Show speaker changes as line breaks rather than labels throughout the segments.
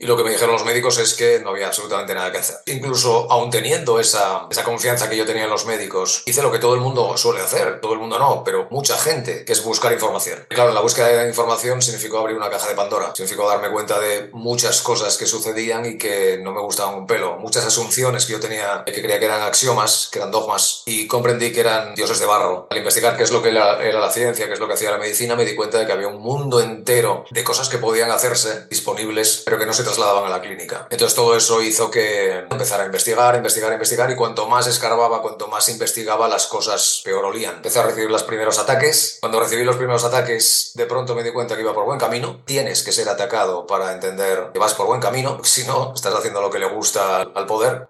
Y lo que me dijeron los médicos es que no había absolutamente nada que hacer. Incluso aún teniendo esa, esa confianza que yo tenía en los médicos, hice lo que todo el mundo suele hacer. Todo el mundo no, pero mucha gente, que es buscar información. Y claro, la búsqueda de información significó abrir una caja de Pandora. Significó darme cuenta de muchas cosas que sucedían y que no me gustaban un pelo. Muchas asunciones que yo tenía, que creía que eran axiomas, que eran dogmas, y comprendí que eran dioses de barro. Al investigar qué es lo que era, era la ciencia, qué es lo que hacía la medicina, me di cuenta de que había un mundo entero de cosas que podían hacerse disponibles, pero que no se trasladaban a la clínica. Entonces todo eso hizo que empezara a investigar, investigar, investigar y cuanto más escarbaba, cuanto más investigaba, las cosas peor olían. Empecé a recibir los primeros ataques. Cuando recibí los primeros ataques, de pronto me di cuenta que iba por buen camino. Tienes que ser atacado para entender que vas por buen camino, si no, estás haciendo lo que le gusta al poder.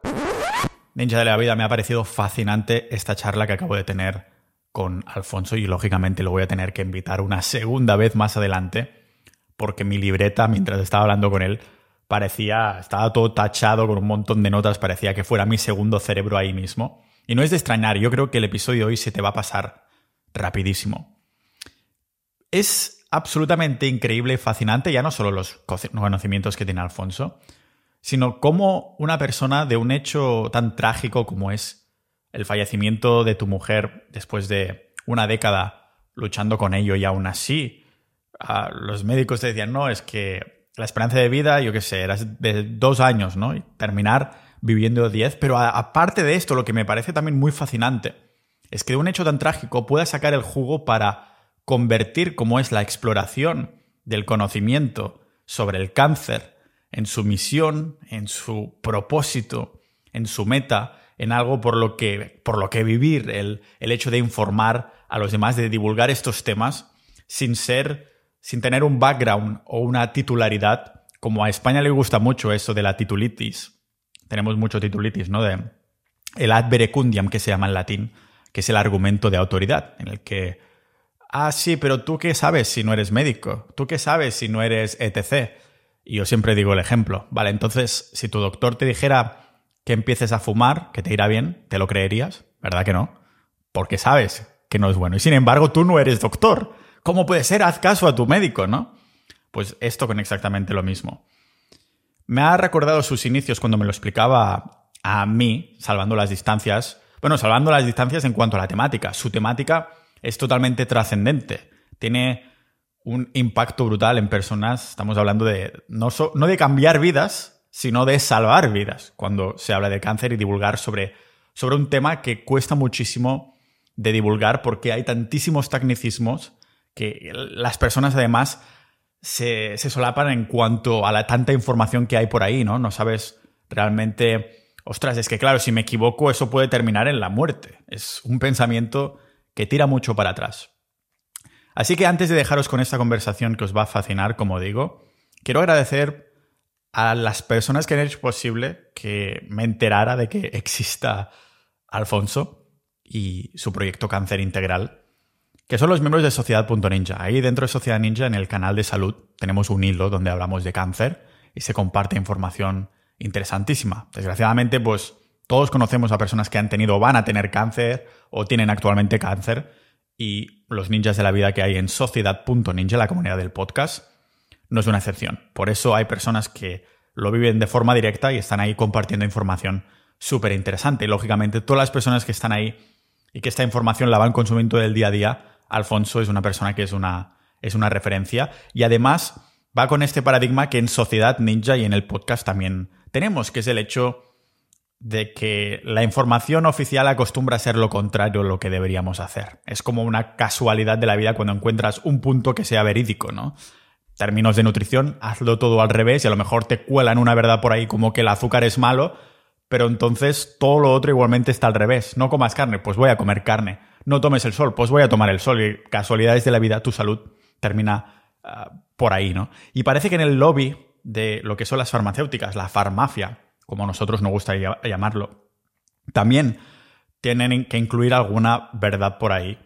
Ninja de la vida, me ha parecido fascinante esta charla que acabo de tener con Alfonso y lógicamente lo voy a tener que invitar una segunda vez más adelante porque mi libreta, mientras estaba hablando con él, parecía, estaba todo tachado con un montón de notas, parecía que fuera mi segundo cerebro ahí mismo. Y no es de extrañar, yo creo que el episodio de hoy se te va a pasar rapidísimo. Es absolutamente increíble y fascinante, ya no solo los conocimientos que tiene Alfonso, sino cómo una persona de un hecho tan trágico como es el fallecimiento de tu mujer después de una década luchando con ello y aún así los médicos te decían, no, es que la esperanza de vida, yo qué sé, era de dos años, ¿no? Y terminar viviendo diez. Pero aparte de esto, lo que me parece también muy fascinante es que de un hecho tan trágico pueda sacar el jugo para convertir como es la exploración del conocimiento sobre el cáncer en su misión, en su propósito, en su meta, en algo por lo que, por lo que vivir, el, el hecho de informar a los demás, de divulgar estos temas sin ser sin tener un background o una titularidad, como a España le gusta mucho eso de la titulitis, tenemos mucho titulitis, ¿no? De el ad verecundiam, que se llama en latín, que es el argumento de autoridad, en el que, ah, sí, pero tú qué sabes si no eres médico, tú qué sabes si no eres etc. Y yo siempre digo el ejemplo, vale, entonces, si tu doctor te dijera que empieces a fumar, que te irá bien, ¿te lo creerías? ¿Verdad que no? Porque sabes que no es bueno. Y sin embargo, tú no eres doctor. ¿Cómo puede ser? Haz caso a tu médico, ¿no? Pues esto con exactamente lo mismo. Me ha recordado sus inicios cuando me lo explicaba a mí, salvando las distancias. Bueno, salvando las distancias en cuanto a la temática. Su temática es totalmente trascendente. Tiene un impacto brutal en personas. Estamos hablando de no, de cambiar vidas, sino de salvar vidas cuando se habla de cáncer y divulgar sobre, sobre un tema que cuesta muchísimo de divulgar porque hay tantísimos tecnicismos que las personas además se, solapan en cuanto a la tanta información que hay por ahí, ¿no? No sabes realmente, ostras, es que claro, si me equivoco eso puede terminar en la muerte. Es un pensamiento que tira mucho para atrás. Así que antes de dejaros con esta conversación que os va a fascinar, como digo, quiero agradecer a las personas que han hecho posible que me enterara de que exista Alfonso y su proyecto Cáncer Integral que son los miembros de Sociedad.ninja. Ahí dentro de Sociedad Ninja, en el canal de salud, tenemos un hilo donde hablamos de cáncer y se comparte información interesantísima. Desgraciadamente, pues todos conocemos a personas que han tenido o van a tener cáncer o tienen actualmente cáncer y los ninjas de la vida que hay en Sociedad.ninja, la comunidad del podcast, no es una excepción. Por eso hay personas que lo viven de forma directa y están ahí compartiendo información súper interesante. lógicamente, todas las personas que están ahí y que esta información la van consumiendo del día a día Alfonso es una persona que es una, es una referencia y además va con este paradigma que en Sociedad Ninja y en el podcast también tenemos, que es el hecho de que la información oficial acostumbra a ser lo contrario a lo que deberíamos hacer. Es como una casualidad de la vida cuando encuentras un punto que sea verídico, ¿no? Términos de nutrición, hazlo todo al revés y a lo mejor te cuelan una verdad por ahí como que el azúcar es malo, pero entonces todo lo otro igualmente está al revés. No comas carne, pues voy a comer carne no tomes el sol, pues voy a tomar el sol y casualidades de la vida, tu salud termina ah, por ahí, ¿no? Y parece que en el lobby de lo que son las farmacéuticas, la farmacia, como nosotros nos gusta llamarlo, también tienen que incluir alguna verdad por ahí.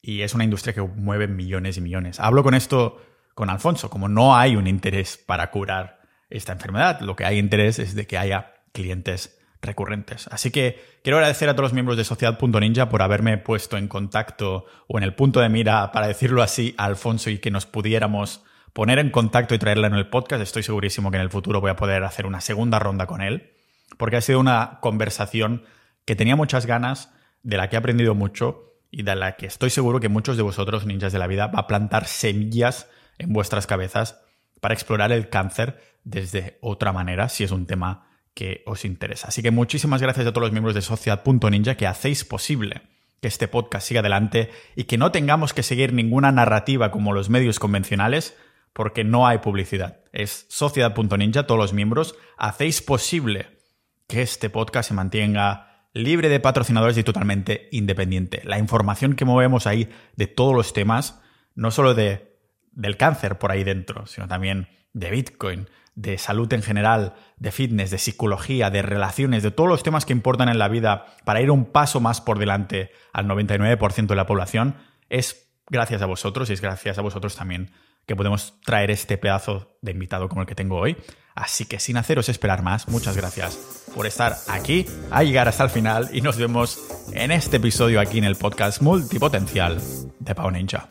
Y es una industria que mueve millones y millones. Hablo con esto con Alfonso, como no hay un interés para curar esta enfermedad, lo que hay interés es de que haya clientes recurrentes. Así que quiero agradecer a todos los miembros de Sociedad.ninja por haberme puesto en contacto o en el punto de mira, para decirlo así, a Alfonso y que nos pudiéramos poner en contacto y traerla en el podcast. Estoy segurísimo que en el futuro voy a poder hacer una segunda ronda con él, porque ha sido una conversación que tenía muchas ganas, de la que he aprendido mucho y de la que estoy seguro que muchos de vosotros, ninjas de la vida, va a plantar semillas en vuestras cabezas para explorar el cáncer desde otra manera, si es un tema que os interesa. Así que muchísimas gracias a todos los miembros de Sociedad.ninja que hacéis posible que este podcast siga adelante y que no tengamos que seguir ninguna narrativa como los medios convencionales, porque no hay publicidad. Es Sociedad.ninja, todos los miembros, hacéis posible que este podcast se mantenga libre de patrocinadores y totalmente independiente. La información que movemos ahí de todos los temas, no solo de, del cáncer por ahí dentro, sino también de Bitcoin, de salud en general, de fitness, de psicología, de relaciones, de todos los temas que importan en la vida para ir un paso más por delante al 99% de la población, es gracias a vosotros y es gracias a vosotros también que podemos traer este pedazo de invitado como el que tengo hoy. Así que sin haceros esperar más, muchas gracias por estar aquí, a llegar hasta el final y nos vemos en este episodio aquí en el podcast multipotencial de Pau Ninja.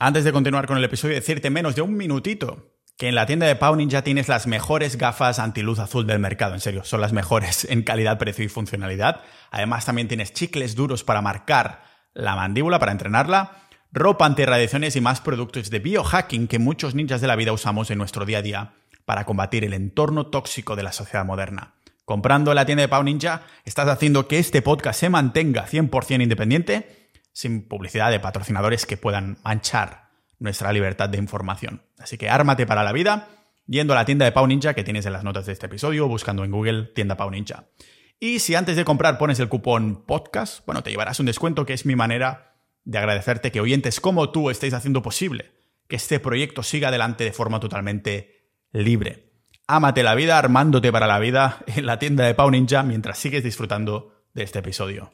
Antes de continuar con el episodio, decirte menos de un minutito que en la tienda de Pau Ninja tienes las mejores gafas antiluz azul del mercado. En serio, son las mejores en calidad, precio y funcionalidad. Además, también tienes chicles duros para marcar la mandíbula, para entrenarla, ropa antirradiaciones y más productos de biohacking que muchos ninjas de la vida usamos en nuestro día a día para combatir el entorno tóxico de la sociedad moderna. Comprando en la tienda de Pau Ninja, estás haciendo que este podcast se mantenga 100% independiente sin publicidad de patrocinadores que puedan manchar nuestra libertad de información. Así que ármate para la vida yendo a la tienda de Pau Ninja que tienes en las notas de este episodio, buscando en Google tienda Pau Ninja. Y si antes de comprar pones el cupón podcast, bueno, te llevarás un descuento que es mi manera de agradecerte que oyentes como tú estéis haciendo posible que este proyecto siga adelante de forma totalmente libre. Ámate la vida armándote para la vida en la tienda de Pau Ninja mientras sigues disfrutando de este episodio.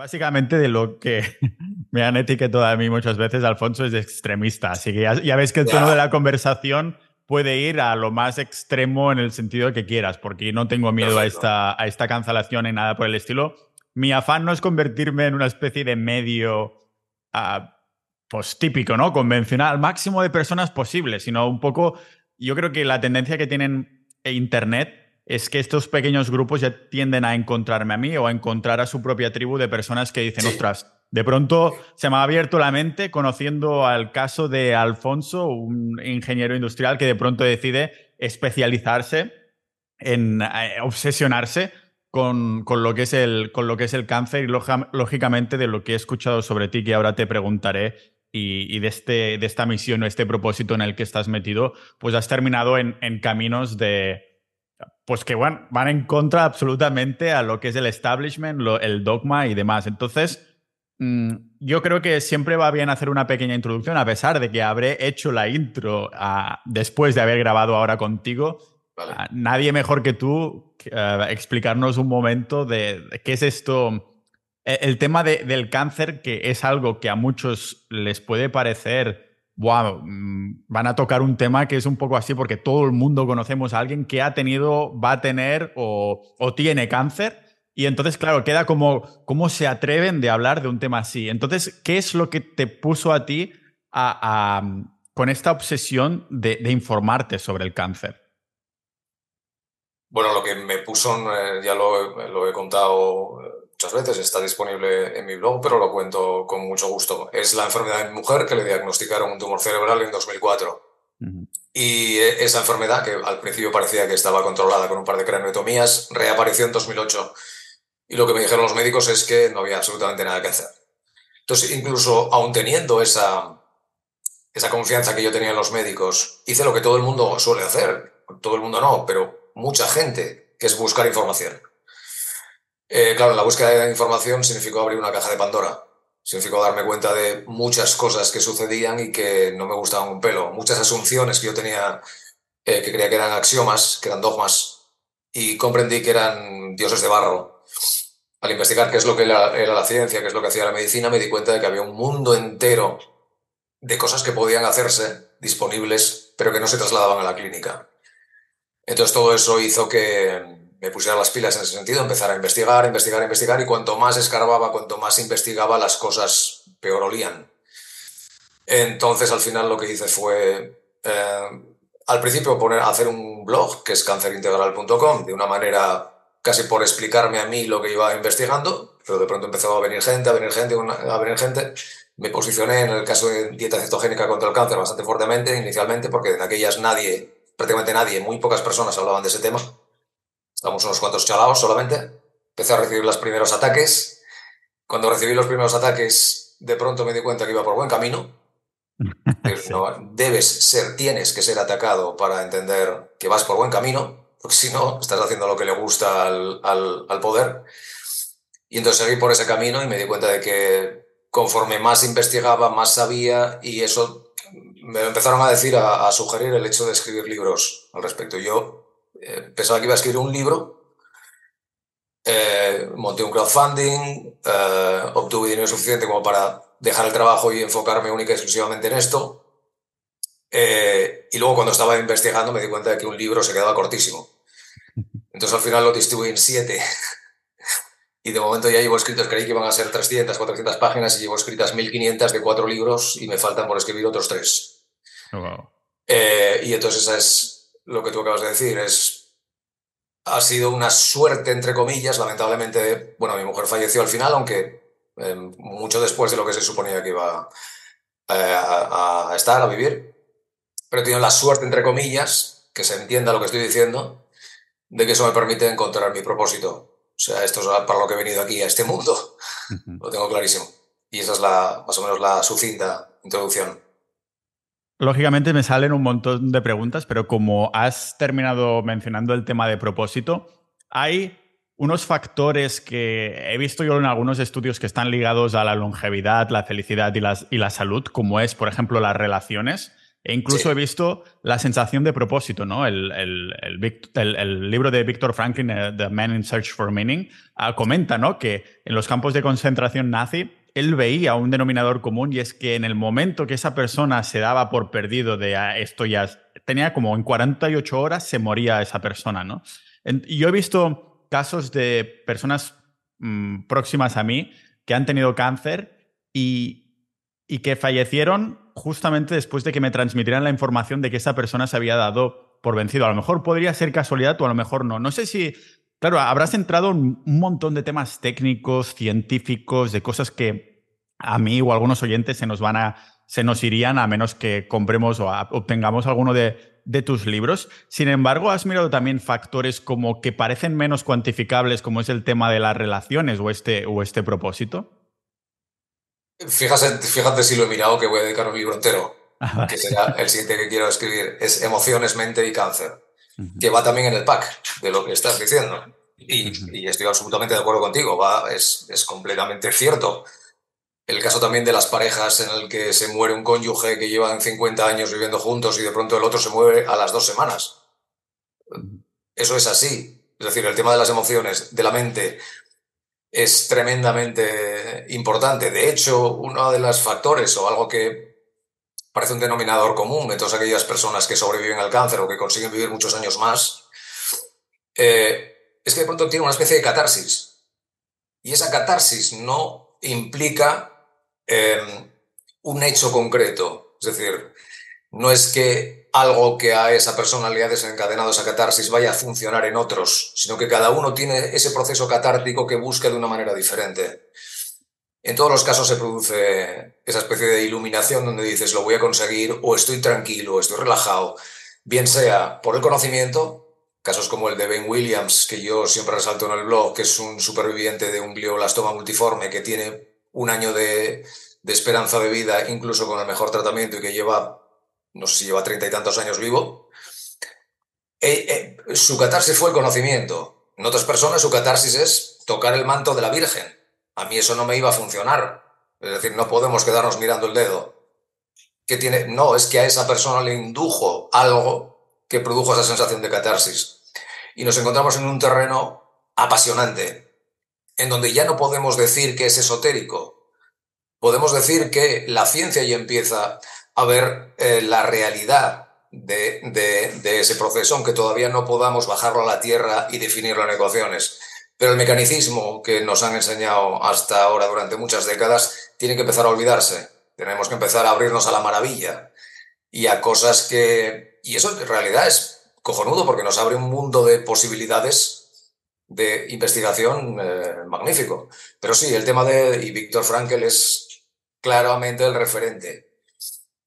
Básicamente de lo que me han etiquetado a mí muchas veces, Alfonso es extremista, así que ya, ves que el tono de la conversación puede ir a lo más extremo en el sentido que quieras, porque no tengo miedo a esta, a esta cancelación ni nada por el estilo. Mi afán no es convertirme en una especie de medio uh, pues típico, ¿no? Convencional, máximo de personas posible, sino un poco, yo creo que la tendencia que tienen Internet es que estos pequeños grupos ya tienden a encontrarme a mí o a encontrar a su propia tribu de personas que dicen, ostras, de pronto se me ha abierto la mente conociendo al caso de Alfonso, un ingeniero industrial que de pronto decide especializarse en eh, obsesionarse con, lo que es el, con lo que es el cáncer y lógicamente de lo que he escuchado sobre ti que ahora te preguntaré y, de, este, de esta misión o este propósito en el que estás metido, pues has terminado en caminos de, pues que van, van en contra absolutamente a lo que es el establishment, el dogma y demás. Entonces, mm, yo creo que siempre va bien hacer una pequeña introducción, a pesar de que habré hecho la intro ah, después de haber grabado ahora contigo. Ah, nadie mejor que tú uh, explicarnos un momento de, qué es esto, e, el, tema del cáncer, que es algo que a muchos les puede parecer Mm, van a tocar un tema que es un poco así porque todo el mundo conocemos a alguien que ha tenido, va a tener o, tiene cáncer. Y entonces, claro, queda como cómo se atreven de hablar de un tema así. Entonces, ¿qué es lo que te puso a ti a, con esta obsesión de, informarte sobre el cáncer?
Bueno, lo que me puso, eh, ya lo, he contado muchas veces, está disponible en mi blog, pero lo cuento con mucho gusto. Es la enfermedad en mujer que le diagnosticaron un tumor cerebral en 2004. Y e, esa enfermedad, que al principio parecía que estaba controlada con un par de craniotomías, reapareció en 2008. Y lo que me dijeron los médicos es que no había absolutamente nada que hacer. Entonces, incluso aún teniendo esa, esa confianza que yo tenía en los médicos, hice lo que todo el mundo suele hacer. Todo el mundo no, pero mucha gente, que es buscar información. Eh, claro, la búsqueda de información significó abrir una caja de Pandora. Significó darme cuenta de muchas cosas que sucedían y que no me gustaban un pelo. Muchas asunciones que yo tenía, eh, que creía que eran axiomas, que eran dogmas, y comprendí que eran dioses de barro. Al investigar qué es lo que era, la ciencia, qué es lo que hacía la medicina, me di cuenta de que había un mundo entero de cosas que podían hacerse disponibles, pero que no se trasladaban a la clínica. Entonces todo eso hizo que, me pusiera las pilas en ese sentido, empezar a investigar, investigar, investigar, y cuanto más escarbaba, cuanto más investigaba, las cosas peor olían. Entonces, al final lo que hice fue, eh, al principio, poner, hacer un blog, que es cancerintegral.com, de una manera casi por explicarme a mí lo que iba investigando, pero de pronto empezó a venir gente, a venir gente, a venir gente. Me posicioné en el caso de dieta cetogénica contra el cáncer bastante fuertemente inicialmente, porque en aquellas nadie, prácticamente nadie, muy pocas personas hablaban de ese tema. Estamos unos cuantos chalaos solamente. Empecé a recibir los primeros ataques. Cuando recibí los primeros ataques, de pronto me di cuenta que iba por buen camino. debes ser, tienes que ser atacado para entender que vas por buen camino porque si no, estás haciendo lo que le gusta al, al, poder. Y entonces seguí por ese camino y me di cuenta de que conforme más investigaba, más sabía y eso me empezaron a decir, a, sugerir el hecho de escribir libros al respecto. Yo eh, pensaba que iba a escribir un libro, eh, monté un crowdfunding, eh, obtuve dinero suficiente como para dejar el trabajo y enfocarme única y exclusivamente en esto. Eh, y luego cuando estaba investigando me di cuenta de que un libro se quedaba cortísimo. Entonces al final lo distribuí en siete. y de momento ya llevo escritos, creí que iban a ser 300, 400 páginas y llevo escritas 1500 de cuatro libros y me faltan por escribir otros tres.
Oh,
eh, y entonces esa es lo que tú acabas de decir, es, ha sido una suerte, entre comillas, lamentablemente, bueno, mi mujer falleció al final, aunque eh, mucho después de lo que se suponía que iba a estar, a vivir pero he tenido la suerte, entre comillas, que se entienda lo que estoy diciendo, de que eso me permite encontrar mi propósito. O sea, esto es para lo que he venido aquí a este mundo. Lo tengo clarísimo. Y esa es la, más o menos la sucinta introducción.
Lógicamente me salen un montón de preguntas, pero como has terminado mencionando el tema de propósito, hay unos factores que he visto yo en algunos estudios que están ligados a la longevidad, la felicidad y y la salud, como es, por ejemplo, las relaciones. E incluso he visto la sensación de propósito, ¿no? El, el, libro de Viktor Franklin, eh, The Man in Search for Meaning, ah, comenta, ¿no? Que en los campos de concentración nazi, él veía un denominador común y es que en el momento que esa persona se daba por perdido de ah, esto ya tenía como en 48 horas se moría esa persona, ¿no? Y yo he visto casos de personas mm, próximas a mí que han tenido cáncer y, y que fallecieron justamente después de que me transmitieran la información de que esa persona se había dado por vencido. A lo mejor podría ser casualidad o a lo mejor no. No sé si, claro, habrás entrado en un montón de temas técnicos, científicos, de cosas que a mí o a algunos oyentes se nos van a, se nos irían a menos que compremos o obtengamos alguno de, de tus libros. Sin embargo, has mirado también factores como que parecen menos cuantificables, como es el tema de las relaciones o este, o este propósito.
Fíjate, fíjate si lo he mirado que voy a dedicar un libro entero, ah, que será el siguiente que quiero escribir. Es Emociones, Mente y Cáncer, que va también en el pack de lo que estás diciendo. Y, estoy absolutamente de acuerdo contigo, va, es, es, completamente cierto. El caso también de las parejas en el que se muere un cónyuge que llevan 50 años viviendo juntos y de pronto el otro se muere a las dos semanas. Eso es así. Es decir, el tema de las emociones, de la mente, es tremendamente importante. De hecho, uno de los factores o algo que parece un denominador común de todas aquellas personas que sobreviven al cáncer o que consiguen vivir muchos años más, eh, es que de pronto tiene una especie de catarsis. Y esa catarsis no implica em, un hecho concreto. Es decir, no es que algo que a esa persona le ha desencadenado esa catarsis vaya a funcionar en otros, sino que cada uno tiene ese proceso catártico que busca de una manera diferente. En todos los casos se produce esa especie de iluminación donde dices lo voy a conseguir o estoy tranquilo, o estoy relajado, bien sea por el conocimiento, casos como el de Ben Williams, que yo siempre resalto en el blog, que es un superviviente de un glioblastoma multiforme que tiene un año de, esperanza de vida, incluso con el mejor tratamiento y que lleva no sé si lleva treinta y tantos años vivo, eh, eh, su catarsis fue el conocimiento. En otras personas su catarsis es tocar el manto de la Virgen. A mí eso no me iba a funcionar. Es decir, no podemos quedarnos mirando el dedo. ¿Qué tiene? No, es que a esa persona le indujo algo que produjo esa sensación de catarsis. Y nos encontramos en un terreno apasionante, en donde ya no podemos decir que es esotérico. Podemos decir que la ciencia ya empieza a ver eh, la realidad de, de, ese proceso, aunque todavía no podamos bajarlo a la tierra y definirlo en ecuaciones. Pero el mecanicismo que nos han enseñado hasta ahora durante muchas décadas tiene que empezar a olvidarse. Tenemos que empezar a abrirnos a la maravilla y a cosas que... Y eso en realidad es cojonudo porque nos abre un mundo de posibilidades de investigación eh, magnífico. Pero sí, el tema de... Y Víctor Frankel es claramente el referente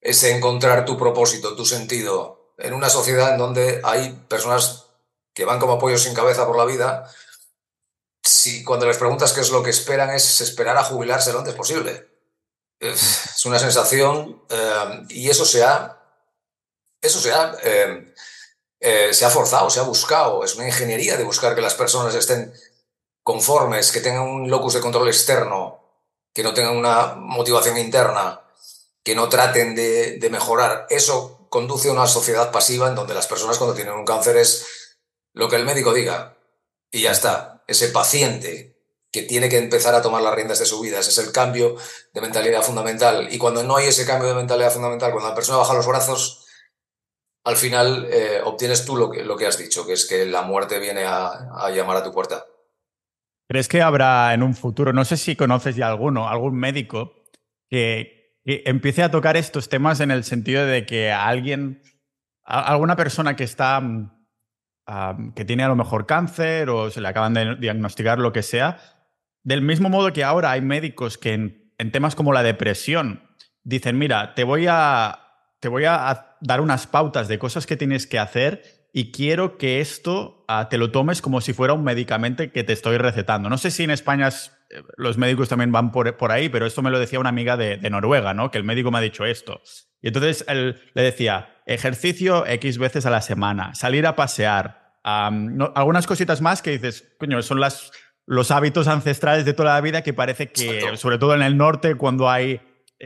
es encontrar tu propósito, tu sentido, en una sociedad en donde hay personas que van como pollos sin cabeza por la vida, si cuando les preguntas qué es lo que esperan es esperar a jubilarse lo antes posible. Es una sensación eh, y eso se ha, eso se ha, eh, eh, se ha forzado, se ha buscado, es una ingeniería de buscar que las personas estén conformes, que tengan un locus de control externo, que no tengan una motivación interna que no traten de, mejorar. Eso conduce a una sociedad pasiva en donde las personas cuando tienen un cáncer es lo que el médico diga y ya está. Ese paciente que tiene que empezar a tomar las riendas de su vida. Ese es el cambio de mentalidad fundamental. Y cuando no hay ese cambio de mentalidad fundamental, cuando la persona baja los brazos, al final eh, obtienes tú lo que, lo que has dicho, que es que la muerte viene a, a llamar a tu puerta.
¿Crees que habrá en un futuro, no sé si conoces ya alguno, algún médico que, que empiece a tocar estos temas en el sentido de que alguien, alguna persona que está, que tiene a lo mejor cáncer o se le acaban de diagnosticar lo que sea, del mismo modo que ahora hay médicos que en, temas como la depresión dicen, mira, te voy a, te voy a dar unas pautas de cosas que tienes que hacer y quiero que esto ah, te lo tomes como si fuera un medicamento que te estoy recetando. No sé si en España los médicos también van por, por, ahí, pero esto me lo decía una amiga de, Noruega, ¿no? Que el médico me ha dicho esto. Y entonces él le decía, ejercicio X veces a la semana, salir a pasear, algunas cositas más que dices, coño, son las, los hábitos ancestrales de toda la vida que parece que, sobre todo en el norte, cuando hay,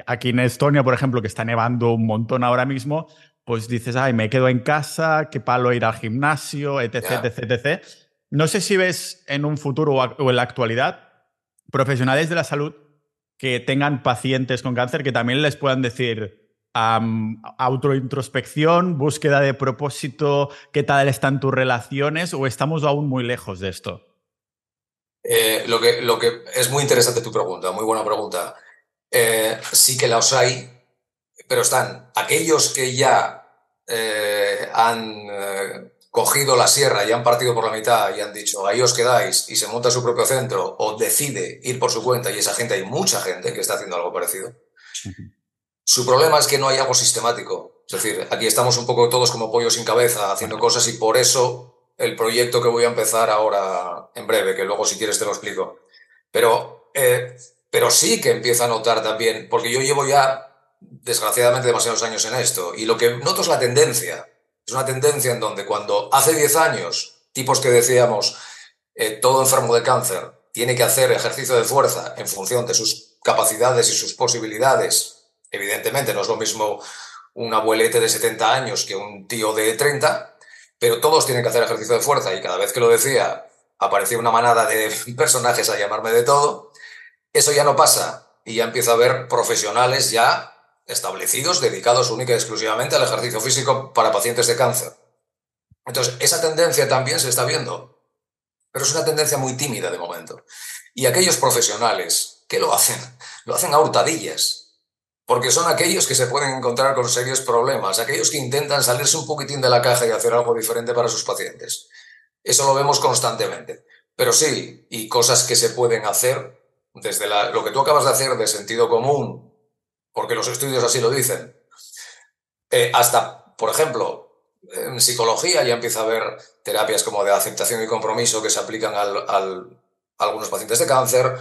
aquí en Estonia, por ejemplo, que está nevando un montón ahora mismo, pues dices, ay, me quedo en casa, qué palo ir al gimnasio, etc, etc, etc. No sé si ves en un futuro o en la actualidad profesionales de la salud que tengan pacientes con cáncer que también les puedan decir autointrospección, búsqueda de propósito, qué tal están tus relaciones o estamos aún muy lejos de esto?
Eh, lo, que, es muy interesante tu pregunta, muy buena pregunta. Eh, sí que los hay, pero están aquellos que ya eh, han cogido la sierra y han partido por la mitad y han dicho, ahí os quedáis y se monta su propio centro o decide ir por su cuenta y esa gente, hay mucha gente que está haciendo algo parecido. Su problema es que no hay algo sistemático. Es decir, aquí estamos un poco todos como pollos sin cabeza haciendo cosas y por eso el proyecto que voy a empezar ahora en breve, que luego si quieres te lo explico. Pero, eh, pero sí que empiezo a notar también, porque yo llevo ya desgraciadamente demasiados años en esto y lo que noto es la tendencia es una tendencia en donde cuando hace 10 años, tipos que decíamos, eh, todo enfermo de cáncer tiene que hacer ejercicio de fuerza en función de sus capacidades y sus posibilidades, evidentemente no es lo mismo un abuelete de 70 años que un tío de 30, pero todos tienen que hacer ejercicio de fuerza y cada vez que lo decía aparecía una manada de personajes a llamarme de todo, eso ya no pasa y ya empiezo a ver profesionales ya establecidos dedicados única y exclusivamente al ejercicio físico para pacientes de cáncer. Entonces, esa tendencia también se está viendo, pero es una tendencia muy tímida de momento. Y aquellos profesionales que lo hacen, lo hacen a hurtadillas, porque son aquellos que se pueden encontrar con serios problemas, aquellos que intentan salirse un poquitín de la caja y hacer algo diferente para sus pacientes. Eso lo vemos constantemente. Pero sí, y cosas que se pueden hacer desde lo que tú acabas de hacer de sentido común, porque los estudios así lo dicen. Eh, hasta, por ejemplo, en psicología ya empieza a haber terapias como de aceptación y compromiso que se aplican al, a algunos pacientes de cáncer.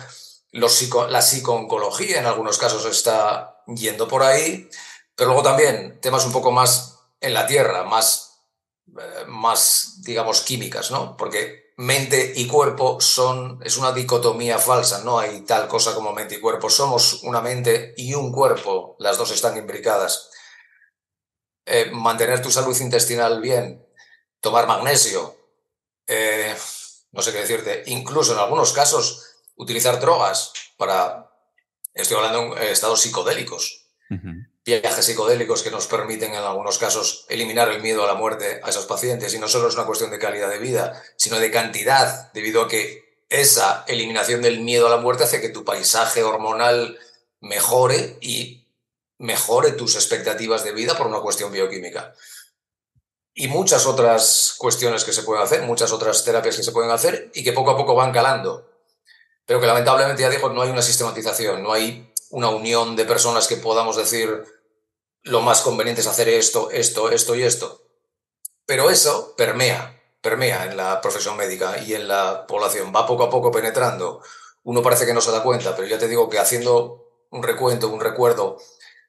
Los la psicooncología en algunos casos está yendo por ahí, pero luego también temas un poco más en la tierra, más, eh, más digamos, químicas, ¿no? Porque mente y cuerpo son, es una dicotomía falsa, no hay tal cosa como mente y cuerpo, somos una mente y un cuerpo, las dos están imbricadas. Eh, mantener tu salud intestinal bien, tomar magnesio, eh, no sé qué decirte, incluso en algunos casos utilizar drogas para, estoy hablando de estados psicodélicos, viajes psicodélicos que nos permiten en algunos casos eliminar el miedo a la muerte a esos pacientes. Y no solo es una cuestión de calidad de vida, sino de cantidad, debido a que esa eliminación del miedo a la muerte hace que tu paisaje hormonal mejore y mejore tus expectativas de vida por una cuestión bioquímica. Y muchas otras cuestiones que se pueden hacer, muchas otras terapias que se pueden hacer y que poco a poco van calando. Pero que lamentablemente, ya digo, no hay una sistematización, no hay una unión de personas que podamos decir, lo más conveniente es hacer esto, esto, esto y esto. Pero eso permea, permea en la profesión médica y en la población, va poco a poco penetrando. Uno parece que no se da cuenta, pero ya te digo que haciendo un recuento, un recuerdo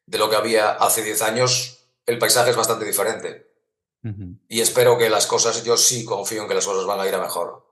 de lo que había hace 10 años, el paisaje es bastante diferente. Y espero que las cosas, yo sí confío en que las cosas van a ir a mejor.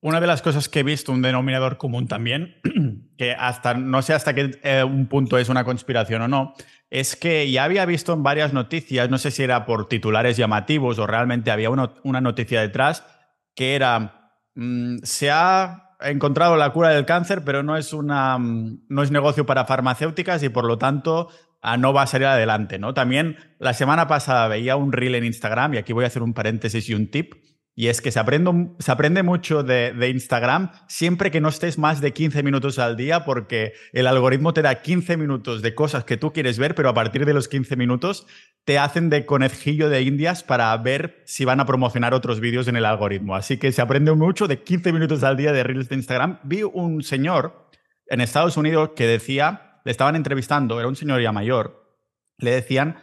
Una de las cosas que he visto, un denominador común también, que hasta no sé hasta qué eh, un punto es una conspiración o no, es que ya había visto en varias noticias, no sé si era por titulares llamativos o realmente había una, noticia detrás, que era, mm, se ha encontrado la cura del cáncer, pero no es, una, mm, no es negocio para farmacéuticas y por lo tanto ah, no va a salir adelante. ¿no? También la semana pasada veía un reel en Instagram, y aquí voy a hacer un paréntesis y un tip, y es que se aprende, se aprende mucho de, Instagram siempre que no estés más de 15 minutos al día, porque el algoritmo te da 15 minutos de cosas que tú quieres ver, pero a partir de los 15 minutos te hacen de conejillo de indias para ver si van a promocionar otros vídeos en el algoritmo. Así que se aprende mucho de 15 minutos al día de Reels de Instagram. Vi un señor en Estados Unidos que decía, le estaban entrevistando, era un señor ya mayor, le decían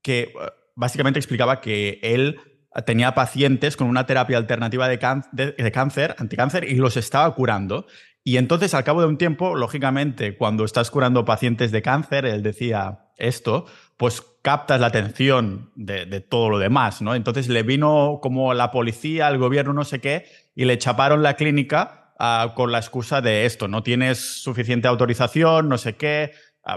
que eh, básicamente explicaba que él tenía pacientes con una terapia alternativa de, cáncer, anticáncer, y los estaba curando. Y entonces, al cabo de un tiempo, lógicamente, cuando estás curando pacientes de cáncer, él decía esto, pues captas la atención de, todo lo demás, ¿no? Entonces le vino como la policía, el gobierno, no sé qué, y le chaparon la clínica ah, con la excusa de esto, no tienes suficiente autorización, no sé qué,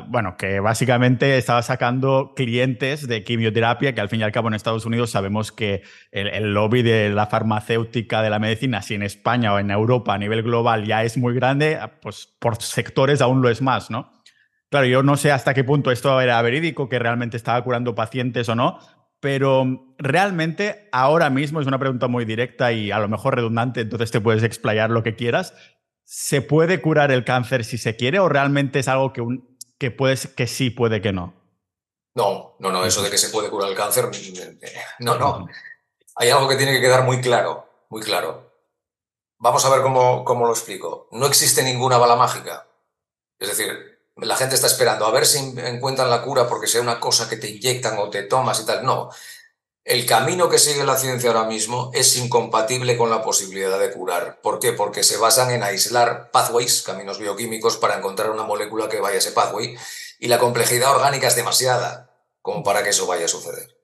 bueno, que básicamente estaba sacando clientes de quimioterapia, que al fin y al cabo en Estados Unidos sabemos que el, lobby de la farmacéutica, de la medicina, si en España o en Europa a nivel global ya es muy grande, ah, pues por sectores aún lo es más, ¿no? Claro, yo no sé hasta qué punto esto era verídico, que realmente estaba curando pacientes o no, pero realmente ahora mismo es una pregunta muy directa y a lo mejor redundante, entonces te puedes explayar lo que quieras. ¿Se puede curar el cáncer si se quiere o realmente es algo que un, que, puedes, que sí, puede que no.
No, no, no, eso de que se puede curar el cáncer, no, no. Hay algo que tiene que quedar muy claro, muy claro. Vamos a ver cómo, cómo lo explico. No existe ninguna bala mágica. Es decir, la gente está esperando a ver si encuentran la cura porque sea una cosa que te inyectan o te tomas y tal. No, el camino que sigue la ciencia ahora mismo es incompatible con la posibilidad de curar. ¿Por qué? Porque se basan en aislar pathways, caminos bioquímicos, para encontrar una molécula que vaya a ese pathway, y la complejidad orgánica es demasiada como para que eso vaya a suceder.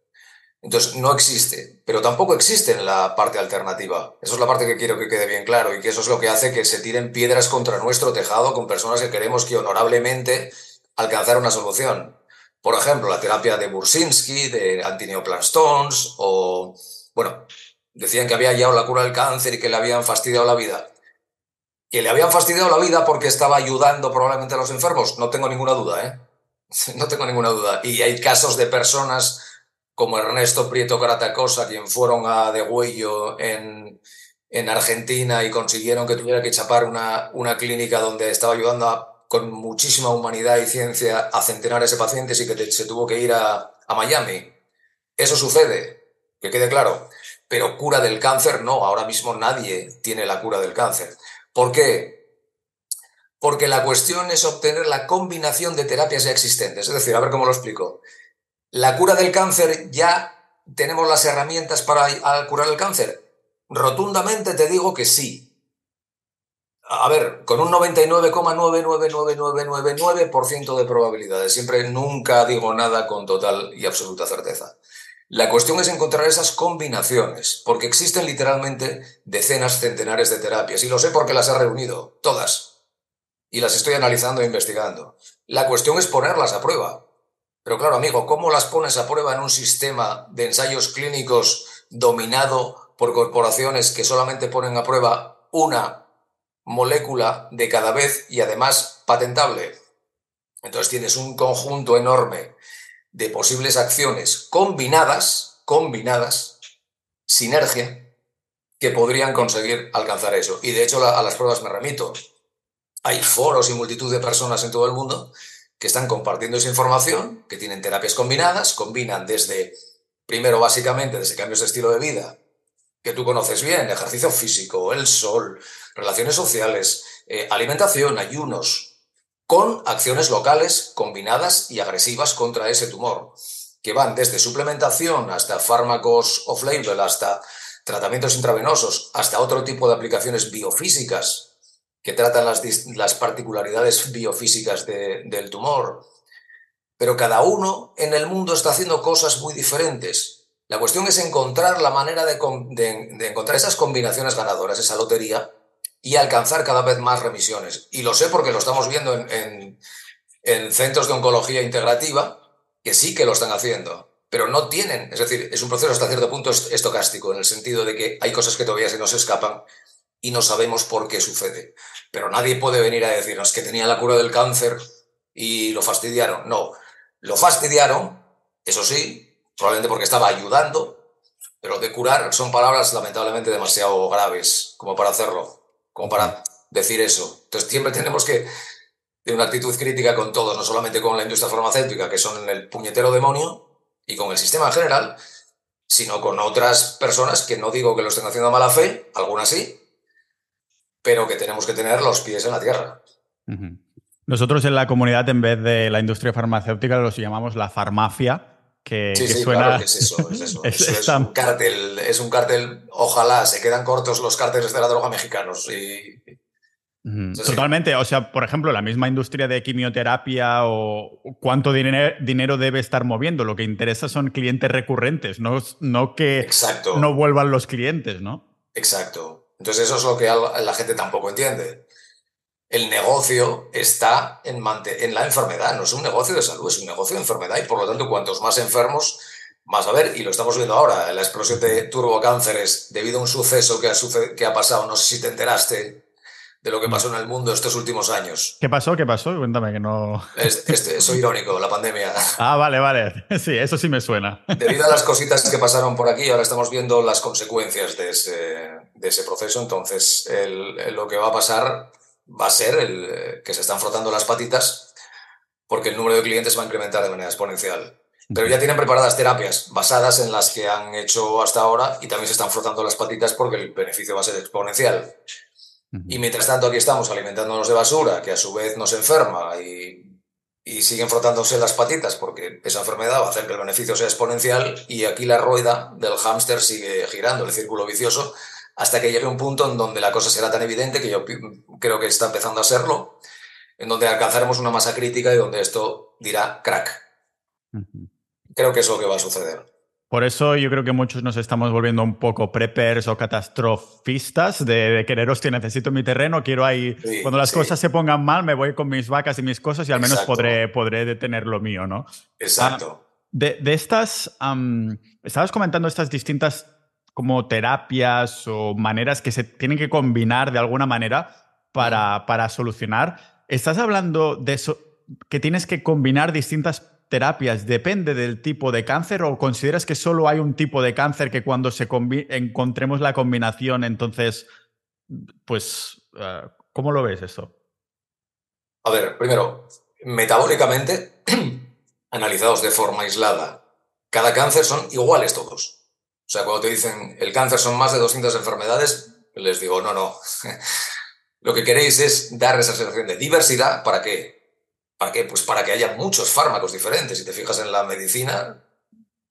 Entonces, no existe, pero tampoco existe en la parte alternativa. Eso es la parte que quiero que quede bien claro y que eso es lo que hace que se tiren piedras contra nuestro tejado con personas que queremos que honorablemente alcanzar una solución. Por ejemplo, la terapia de Bursinski, de antineoplastones, o, bueno, decían que había hallado la cura del cáncer y que le habían fastidiado la vida. Que le habían fastidiado la vida porque estaba ayudando probablemente a los enfermos, no tengo ninguna duda, ¿eh? No tengo ninguna duda. Y hay casos de personas como Ernesto Prieto Caratacosa, quien fueron a Degüello en, en Argentina y consiguieron que tuviera que chapar una, una clínica donde estaba ayudando a con muchísima humanidad y ciencia a centenares de pacientes y que se tuvo que ir a, Miami. Eso sucede, que quede claro. Pero cura del cáncer no, ahora mismo nadie tiene la cura del cáncer. ¿Por qué? Porque la cuestión es obtener la combinación de terapias ya existentes. Es decir, a ver cómo lo explico. La cura del cáncer ya tenemos las herramientas para curar el cáncer. Rotundamente te digo que sí, a ver, con un 99,99999% de probabilidades. Siempre nunca digo nada con total y absoluta certeza. La cuestión es encontrar esas combinaciones, porque existen literalmente decenas, centenares de terapias, y lo sé porque las he reunido, todas, y las estoy analizando e investigando. La cuestión es ponerlas a prueba. Pero claro, amigo, ¿cómo las pones a prueba en un sistema de ensayos clínicos dominado por corporaciones que solamente ponen a prueba una molécula de cada vez y además patentable. Entonces tienes un conjunto enorme de posibles acciones combinadas, combinadas, sinergia, que podrían conseguir alcanzar eso. Y de hecho a las pruebas me remito. Hay foros y multitud de personas en todo el mundo que están compartiendo esa información, que tienen terapias combinadas, combinan desde, primero básicamente, desde cambios de estilo de vida, que tú conoces bien, ejercicio físico, el sol, relaciones sociales, eh, alimentación, ayunos, con acciones locales combinadas y agresivas contra ese tumor, que van desde suplementación hasta fármacos off-label, hasta tratamientos intravenosos, hasta otro tipo de aplicaciones biofísicas que tratan las, las particularidades biofísicas del tumor. Pero cada uno en el mundo está haciendo cosas muy diferentes. La cuestión es encontrar la manera de, encontrar esas combinaciones ganadoras, esa lotería, y alcanzar cada vez más remisiones. Y lo sé porque lo estamos viendo en, en centros de oncología integrativa, que sí que lo están haciendo pero no tienen, es decir, es un proceso hasta cierto punto estocástico, en el sentido de que hay cosas que todavía se nos escapan y no sabemos por qué sucede. Pero nadie puede venir a decirnos que tenía la cura del cáncer y lo fastidiaron. No, lo fastidiaron, eso sí, probablemente porque estaba ayudando, pero de curar son palabras lamentablemente demasiado graves como para hacerlo, como para decir eso. Entonces siempre tenemos que tener una actitud crítica con todos, no solamente con la industria farmacéutica, que son el puñetero demonio, y con el sistema en general, sino con otras personas que no digo que lo estén haciendo a mala fe, algunas sí, pero que tenemos que tener los pies en la tierra.
Nosotros en la comunidad, en vez de la industria farmacéutica, los llamamos la farmacia. Que, sí, sí, suena...
claro es eso, es eso. es, un cártel, es un cártel, ojalá se quedan cortos los cárteles de la droga mexicanos. Y...
Totalmente, o sea, por ejemplo, la misma industria de quimioterapia o cuánto dinero, dinero debe estar moviendo, lo que interesa son clientes recurrentes, no, no que no vuelvan los clientes, ¿no?
Exacto, entonces eso es lo que la gente tampoco entiende. El negocio está en, en la enfermedad, no es un negocio de salud, es un negocio de enfermedad y por lo tanto cuantos más enfermos, más a ver, y lo estamos viendo ahora, la explosión de turbocánceres debido a un suceso que ha, que ha pasado, no sé si te enteraste, de lo que pasó en el mundo estos últimos años.
¿Qué pasó? ¿Qué pasó? Cuéntame que no.
Este, soy irónico, la pandemia.
Ah, vale, vale. Sí, eso sí me suena.
Debido a las cositas que pasaron por aquí, ahora estamos viendo las consecuencias de ese, de ese proceso. Entonces, lo que va a pasar va a ser el, que se están frotando las patitas porque el número de clientes va a incrementar de manera exponencial. Pero ya tienen preparadas terapias basadas en las que han hecho hasta ahora y también se están frotando las patitas porque el beneficio va a ser exponencial. Y mientras tanto aquí estamos alimentándonos de basura, que a su vez nos enferma y, siguen frotándose las patitas porque esa enfermedad va a hacer que el beneficio sea exponencial y aquí la rueda del hámster sigue girando, el círculo vicioso, hasta que llegue un punto en donde la cosa será tan evidente que yo creo que está empezando a serlo, en donde alcanzaremos una masa crítica y donde esto dirá crack. Creo que es lo que va a suceder.
Por eso yo creo que muchos nos estamos volviendo un poco preppers o catastrofistas de, querer, hostia, necesito mi terreno, quiero ahí, cuando las cosas se pongan mal, me voy con mis vacas y mis cosas y al menos podré, podré detener lo mío, ¿no?
Exacto.
Ah, de, estas, estabas comentando estas distintas como terapias o maneras que se tienen que combinar de alguna manera para, para solucionar. ¿Estás hablando de eso, que tienes que combinar distintas terapias depende del tipo de cáncer o consideras que solo hay un tipo de cáncer que cuando se encontremos la combinación, entonces, pues, eh, ¿cómo lo ves eso?
A ver, primero, metabólicamente, analizados de forma aislada, cada cáncer son iguales todos. O sea, cuando te dicen el cáncer son más de 200 enfermedades, les digo, no, no. Lo que queréis es dar esa sensación de diversidad para que ¿Para qué? Pues para que haya muchos fármacos diferentes. Si te fijas en la medicina,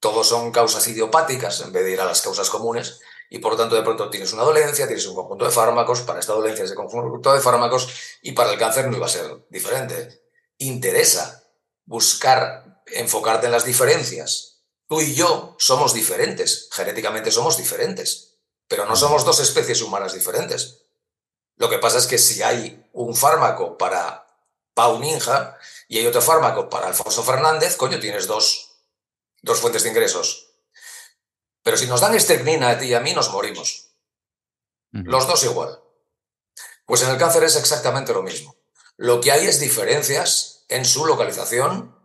todos son causas idiopáticas en vez de ir a las causas comunes y por lo tanto de pronto tienes una dolencia, tienes un conjunto de fármacos, para esta dolencia ese conjunto de fármacos y para el cáncer no iba a ser diferente. Interesa buscar enfocarte en las diferencias. Tú y yo somos diferentes, genéticamente somos diferentes, pero no somos dos especies humanas diferentes. Lo que pasa es que si hay un fármaco para Pau Ninja, y hay otro fármaco para Alfonso Fernández, coño, tienes dos, dos fuentes de ingresos. Pero si nos dan estecnina a ti y a mí, nos morimos. Los dos igual. Pues en el cáncer es exactamente lo mismo. Lo que hay es diferencias en su localización.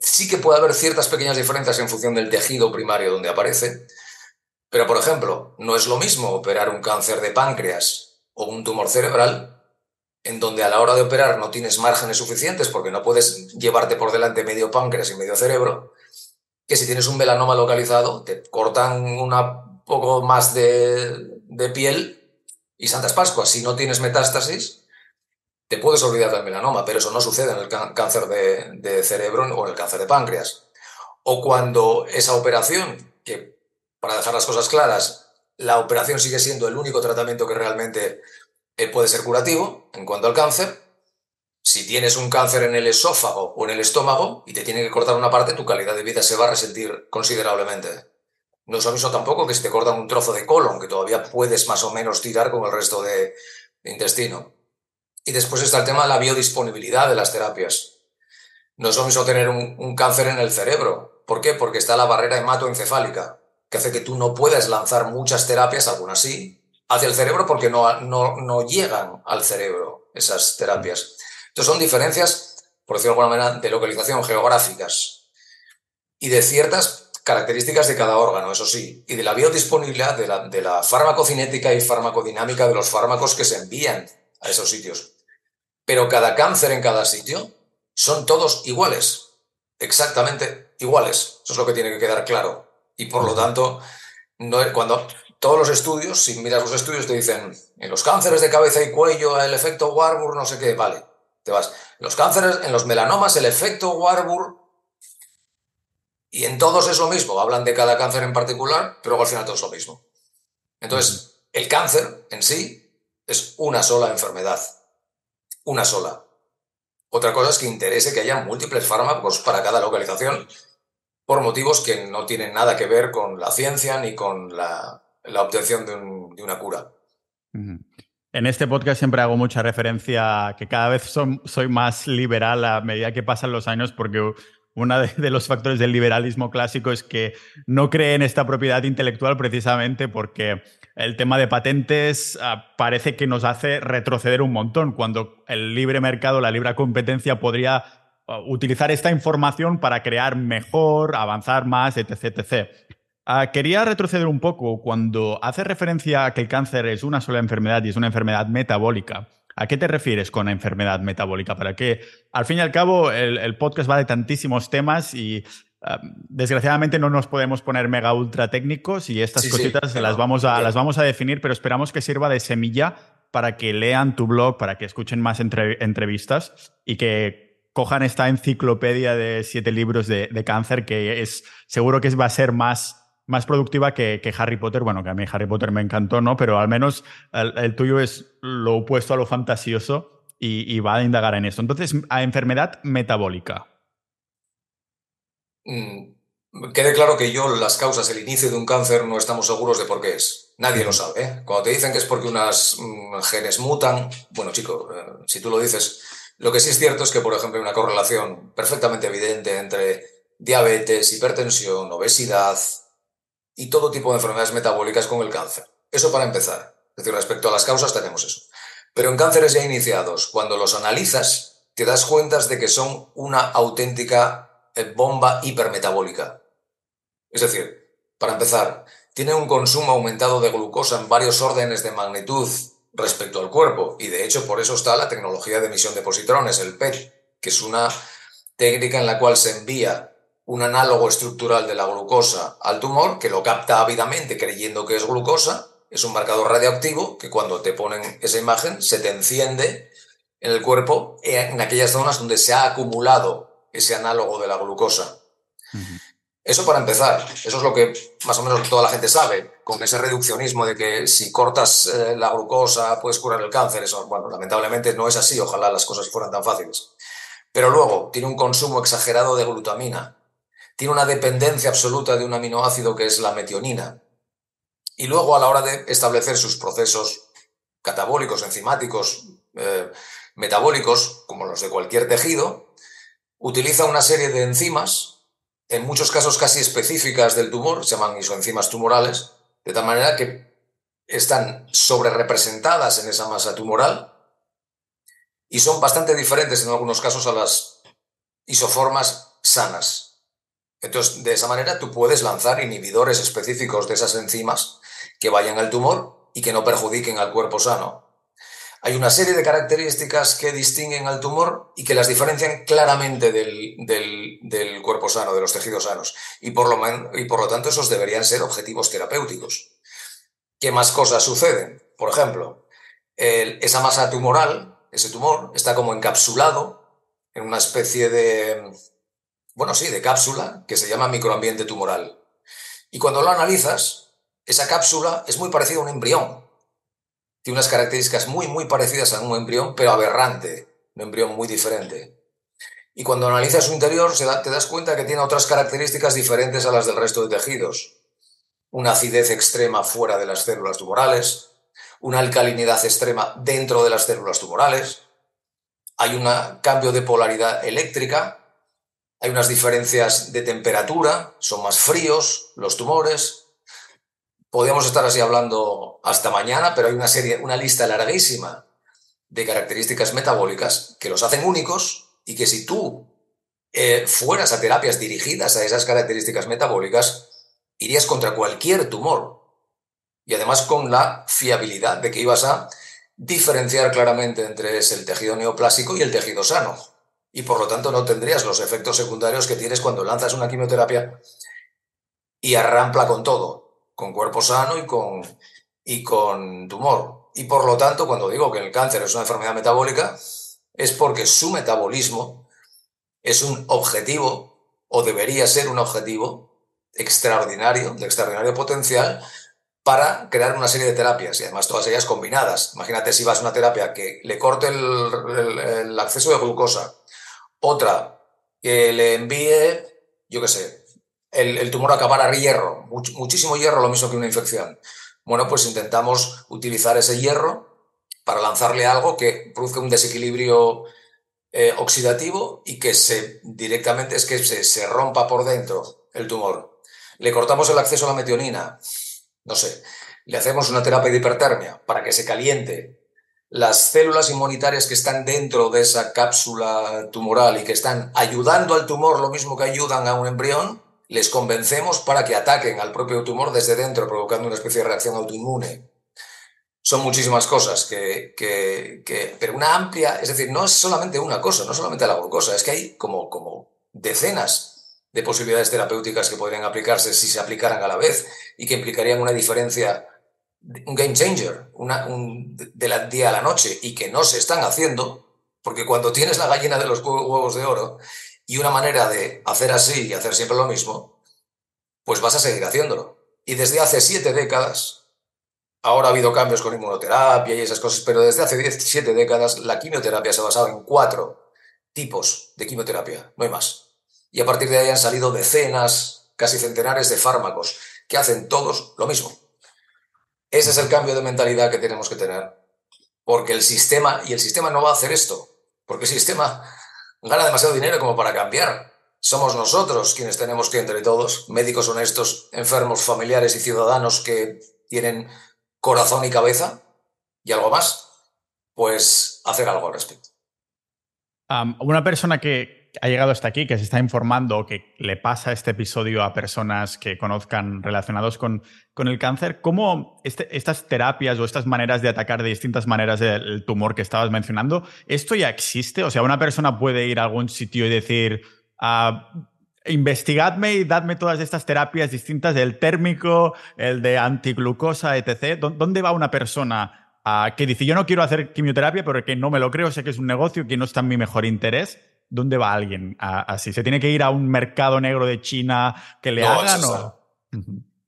Sí que puede haber ciertas pequeñas diferencias en función del tejido primario donde aparece, pero por ejemplo, no es lo mismo operar un cáncer de páncreas o un tumor cerebral en donde a la hora de operar no tienes márgenes suficientes porque no puedes llevarte por delante medio páncreas y medio cerebro, que si tienes un melanoma localizado, te cortan un poco más de, piel y Santas Pascuas. Si no tienes metástasis, te puedes olvidar del melanoma, pero eso no sucede en el cáncer de, cerebro o en el cáncer de páncreas. O cuando esa operación, que para dejar las cosas claras, la operación sigue siendo el único tratamiento que realmente eh, puede ser curativo en cuanto al cáncer. Si tienes un cáncer en el esófago o en el estómago y te tienen que cortar una parte, tu calidad de vida se va a resentir considerablemente. No es lo mismo tampoco que si te cortan un trozo de colon, que todavía puedes más o menos tirar con el resto de intestino. Y después está el tema de la biodisponibilidad de las terapias. No es lo mismo tener un, cáncer en el cerebro. ¿Por qué? Porque está la barrera hematoencefálica, que hace que tú no puedas lanzar muchas terapias, algunas sí, hacia el cerebro porque no, no, no llegan al cerebro esas terapias. Entonces son diferencias, por decirlo de alguna manera, de localización geográficas y de ciertas características de cada órgano, eso sí, y de la biodisponibilidad de la, de la farmacocinética y farmacodinámica de los fármacos que se envían a esos sitios. Pero cada cáncer en cada sitio son todos iguales, exactamente iguales. Eso es lo que tiene que quedar claro. Y por lo tanto, no, cuando todos los estudios, si miras los estudios, te dicen, en los cánceres de cabeza y cuello, el efecto Warburg, no sé qué, vale, te vas. En los cánceres, en los melanomas, el efecto Warburg, y en todos es lo mismo, hablan de cada cáncer en particular, pero al final todo es lo mismo. Entonces, el cáncer en sí es una sola enfermedad una sola. Otra cosa es que interese que haya múltiples fármacos para cada localización por motivos que no tienen nada que ver con la ciencia ni con la, obtención de, una cura.
En este podcast siempre hago mucha referencia a que cada vez soy más liberal a medida que pasan los años porque uno de, los factores del liberalismo clásico es que no cree en esta propiedad intelectual precisamente porque el tema de patentes ah, parece que nos hace retroceder un montón, cuando el libre mercado, la libre competencia podría ah, utilizar esta información para crear mejor, avanzar más, etc. etc. Ah, quería retroceder un poco cuando hace referencia a que el cáncer es una sola enfermedad y es una enfermedad metabólica. ¿A qué te refieres con enfermedad metabólica? Para que, al fin y al cabo, el, podcast va de tantísimos temas y desgraciadamente no nos podemos poner mega ultra técnicos y estas cositas las, vamos a, las vamos a definir, pero esperamos que sirva de semilla para que lean tu blog, para que escuchen más entrevistas y que cojan esta enciclopedia de siete libros de, de cáncer que es seguro que va a ser más más productiva que, Harry Potter. Bueno, que a mí Harry Potter me encantó, ¿no? Pero al menos el, tuyo es lo opuesto a lo fantasioso y, va a indagar en esto. Entonces, a enfermedad metabólica.
Mm, quede claro que yo las causas, el inicio de un cáncer, no estamos seguros de por qué es. Nadie lo sabe. ¿eh? Cuando te dicen que es porque unas mm, genes mutan, bueno, chico, eh, si tú lo dices, lo que sí es cierto es que, por ejemplo, hay una correlación perfectamente evidente entre diabetes, hipertensión, obesidad, y todo tipo de enfermedades metabólicas con el cáncer. Eso para empezar. Es decir, respecto a las causas tenemos eso. Pero en cánceres ya iniciados, cuando los analizas, te das cuenta de que son una auténtica eh, bomba hipermetabólica. Es decir, para empezar, tiene un consumo aumentado de glucosa en varios órdenes de magnitud respecto al cuerpo. Y de hecho, por eso está la tecnología de emisión de positrones, el PET, que es una técnica en la cual se envía un análogo estructural de la glucosa al tumor que lo capta ávidamente creyendo que es glucosa. Es un marcador radioactivo que cuando te ponen esa imagen se te enciende en el cuerpo en aquellas zonas donde se ha acumulado ese análogo de la glucosa. Eso para empezar, eso es lo que más o menos toda la gente sabe, con ese reduccionismo de que si cortas eh, la glucosa puedes curar el cáncer. Eso, bueno, lamentablemente no es así, ojalá las cosas fueran tan fáciles. Pero luego tiene un consumo exagerado de glutamina, tiene una dependencia absoluta de un aminoácido que es la metionina. Y luego a la hora de establecer sus procesos catabólicos, enzimáticos, eh, metabólicos, como los de cualquier tejido, utiliza una serie de enzimas, en muchos casos casi específicas del tumor, se llaman isoenzimas tumorales, de tal manera que están sobre representadas en esa masa tumoral y son bastante diferentes en algunos casos a las isoformas sanas. Entonces, de esa manera tú puedes lanzar inhibidores específicos de esas enzimas que vayan al tumor y que no perjudiquen al cuerpo sano. Hay una serie de características que distinguen al tumor y que las diferencian claramente del, cuerpo sano, de los tejidos sanos. Y por, lo, y por lo tanto, esos deberían ser objetivos terapéuticos. ¿Qué más cosas suceden? Por ejemplo, esa masa tumoral, ese tumor, está como encapsulado en una especie de, bueno, sí, de cápsula que se llama microambiente tumoral. Y cuando lo analizas, esa cápsula es muy parecida a un embrión. Tiene unas características muy, muy parecidas a un embrión, pero aberrante, un embrión muy diferente. Y cuando analizas su interior, te das cuenta que tiene otras características diferentes a las del resto de tejidos. Una acidez extrema fuera de las células tumorales, una alcalinidad extrema dentro de las células tumorales, hay un cambio de polaridad eléctrica, hay unas diferencias de temperatura, son más fríos los tumores. Podríamos estar así hablando hasta mañana, pero hay una serie, una lista larguísima de características metabólicas que los hacen únicos y que si tú eh, fueras a terapias dirigidas a esas características metabólicas, irías contra cualquier tumor. Y además con la fiabilidad de que ibas a diferenciar claramente entre el tejido neoplásico y el tejido sano. Y por lo tanto no tendrías los efectos secundarios que tienes cuando lanzas una quimioterapia y arrampla con todo, con cuerpo sano y con, y con tumor. Y por lo tanto, cuando digo que el cáncer es una enfermedad metabólica, es porque su metabolismo es un objetivo, o debería ser un objetivo extraordinario, de extraordinario potencial, para crear una serie de terapias y además todas ellas combinadas. Imagínate si vas a una terapia que le corte el, acceso de glucosa, otra que le envíe, yo qué sé, el, tumor acabar a hierro, muchísimo hierro, lo mismo que una infección. Bueno, pues intentamos utilizar ese hierro para lanzarle algo que produzca un desequilibrio eh, oxidativo y que se directamente es que se, se rompa por dentro el tumor. Le cortamos el acceso a la metionina, no sé, le hacemos una terapia de hipertermia para que se caliente las células inmunitarias que están dentro de esa cápsula tumoral y que están ayudando al tumor lo mismo que ayudan a un embrión, les convencemos para que ataquen al propio tumor desde dentro, provocando una especie de reacción autoinmune. Son muchísimas cosas que, que, pero una amplia, es decir, no es solamente una cosa, no solamente la glucosa, es que hay como, como decenas de posibilidades terapéuticas que podrían aplicarse si se aplicaran a la vez y que implicarían una diferencia, un game changer, una, de la día a la noche y que no se están haciendo, porque cuando tienes la gallina de los huevos de oro y una manera de hacer así y hacer siempre lo mismo, pues vas a seguir haciéndolo. Y desde hace siete décadas, ahora ha habido cambios con inmunoterapia y esas cosas, pero desde hace siete décadas la quimioterapia se ha basado en cuatro tipos de quimioterapia, no hay más. Y a partir de ahí han salido decenas, casi centenares de fármacos que hacen todos lo mismo. Ese es el cambio de mentalidad que tenemos que tener. Porque el sistema, y el sistema no va a hacer esto, porque el sistema gana demasiado dinero como para cambiar. Somos nosotros quienes tenemos que, entre todos, médicos honestos, enfermos, familiares y ciudadanos que tienen corazón y cabeza y algo más, pues hacer algo al respecto.
una persona que, ha llegado hasta aquí, que se está informando, que le pasa este episodio a personas que conozcan relacionados con, con el cáncer, ¿cómo este, estas terapias o estas maneras de atacar de distintas maneras el tumor que estabas mencionando, esto ya existe? O sea, una persona puede ir a algún sitio y decir, ah, investigadme y dadme todas estas terapias distintas, el térmico, el de antiglucosa, etc. ¿Dónde va una persona? que dice, yo no quiero hacer quimioterapia porque no me lo creo, sé que es un negocio que no está en mi mejor interés. ¿Dónde va alguien así? ¿Se tiene que ir a un mercado negro de China que le hagan?
Esa,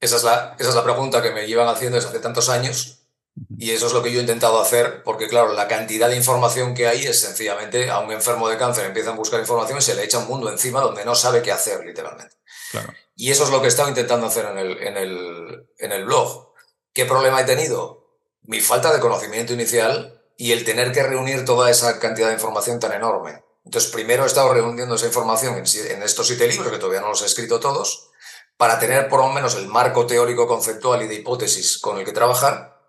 esa, es la, esa es la pregunta que me llevan haciendo desde hace tantos años. Y eso es lo que yo he intentado hacer, porque claro, la cantidad de información que hay es sencillamente a un enfermo de cáncer empiezan a buscar información y se le echa un mundo encima donde no sabe qué hacer, literalmente. Y eso es lo que he estado intentando hacer en el, en, el, en el blog. ¿Qué problema he tenido? Mi falta de conocimiento inicial y el tener que reunir toda esa cantidad de información tan enorme. Entonces, primero he estado reuniendo esa información en, estos siete libros, que todavía no los he escrito todos, para tener por lo menos el marco teórico, conceptual y de hipótesis con el que trabajar.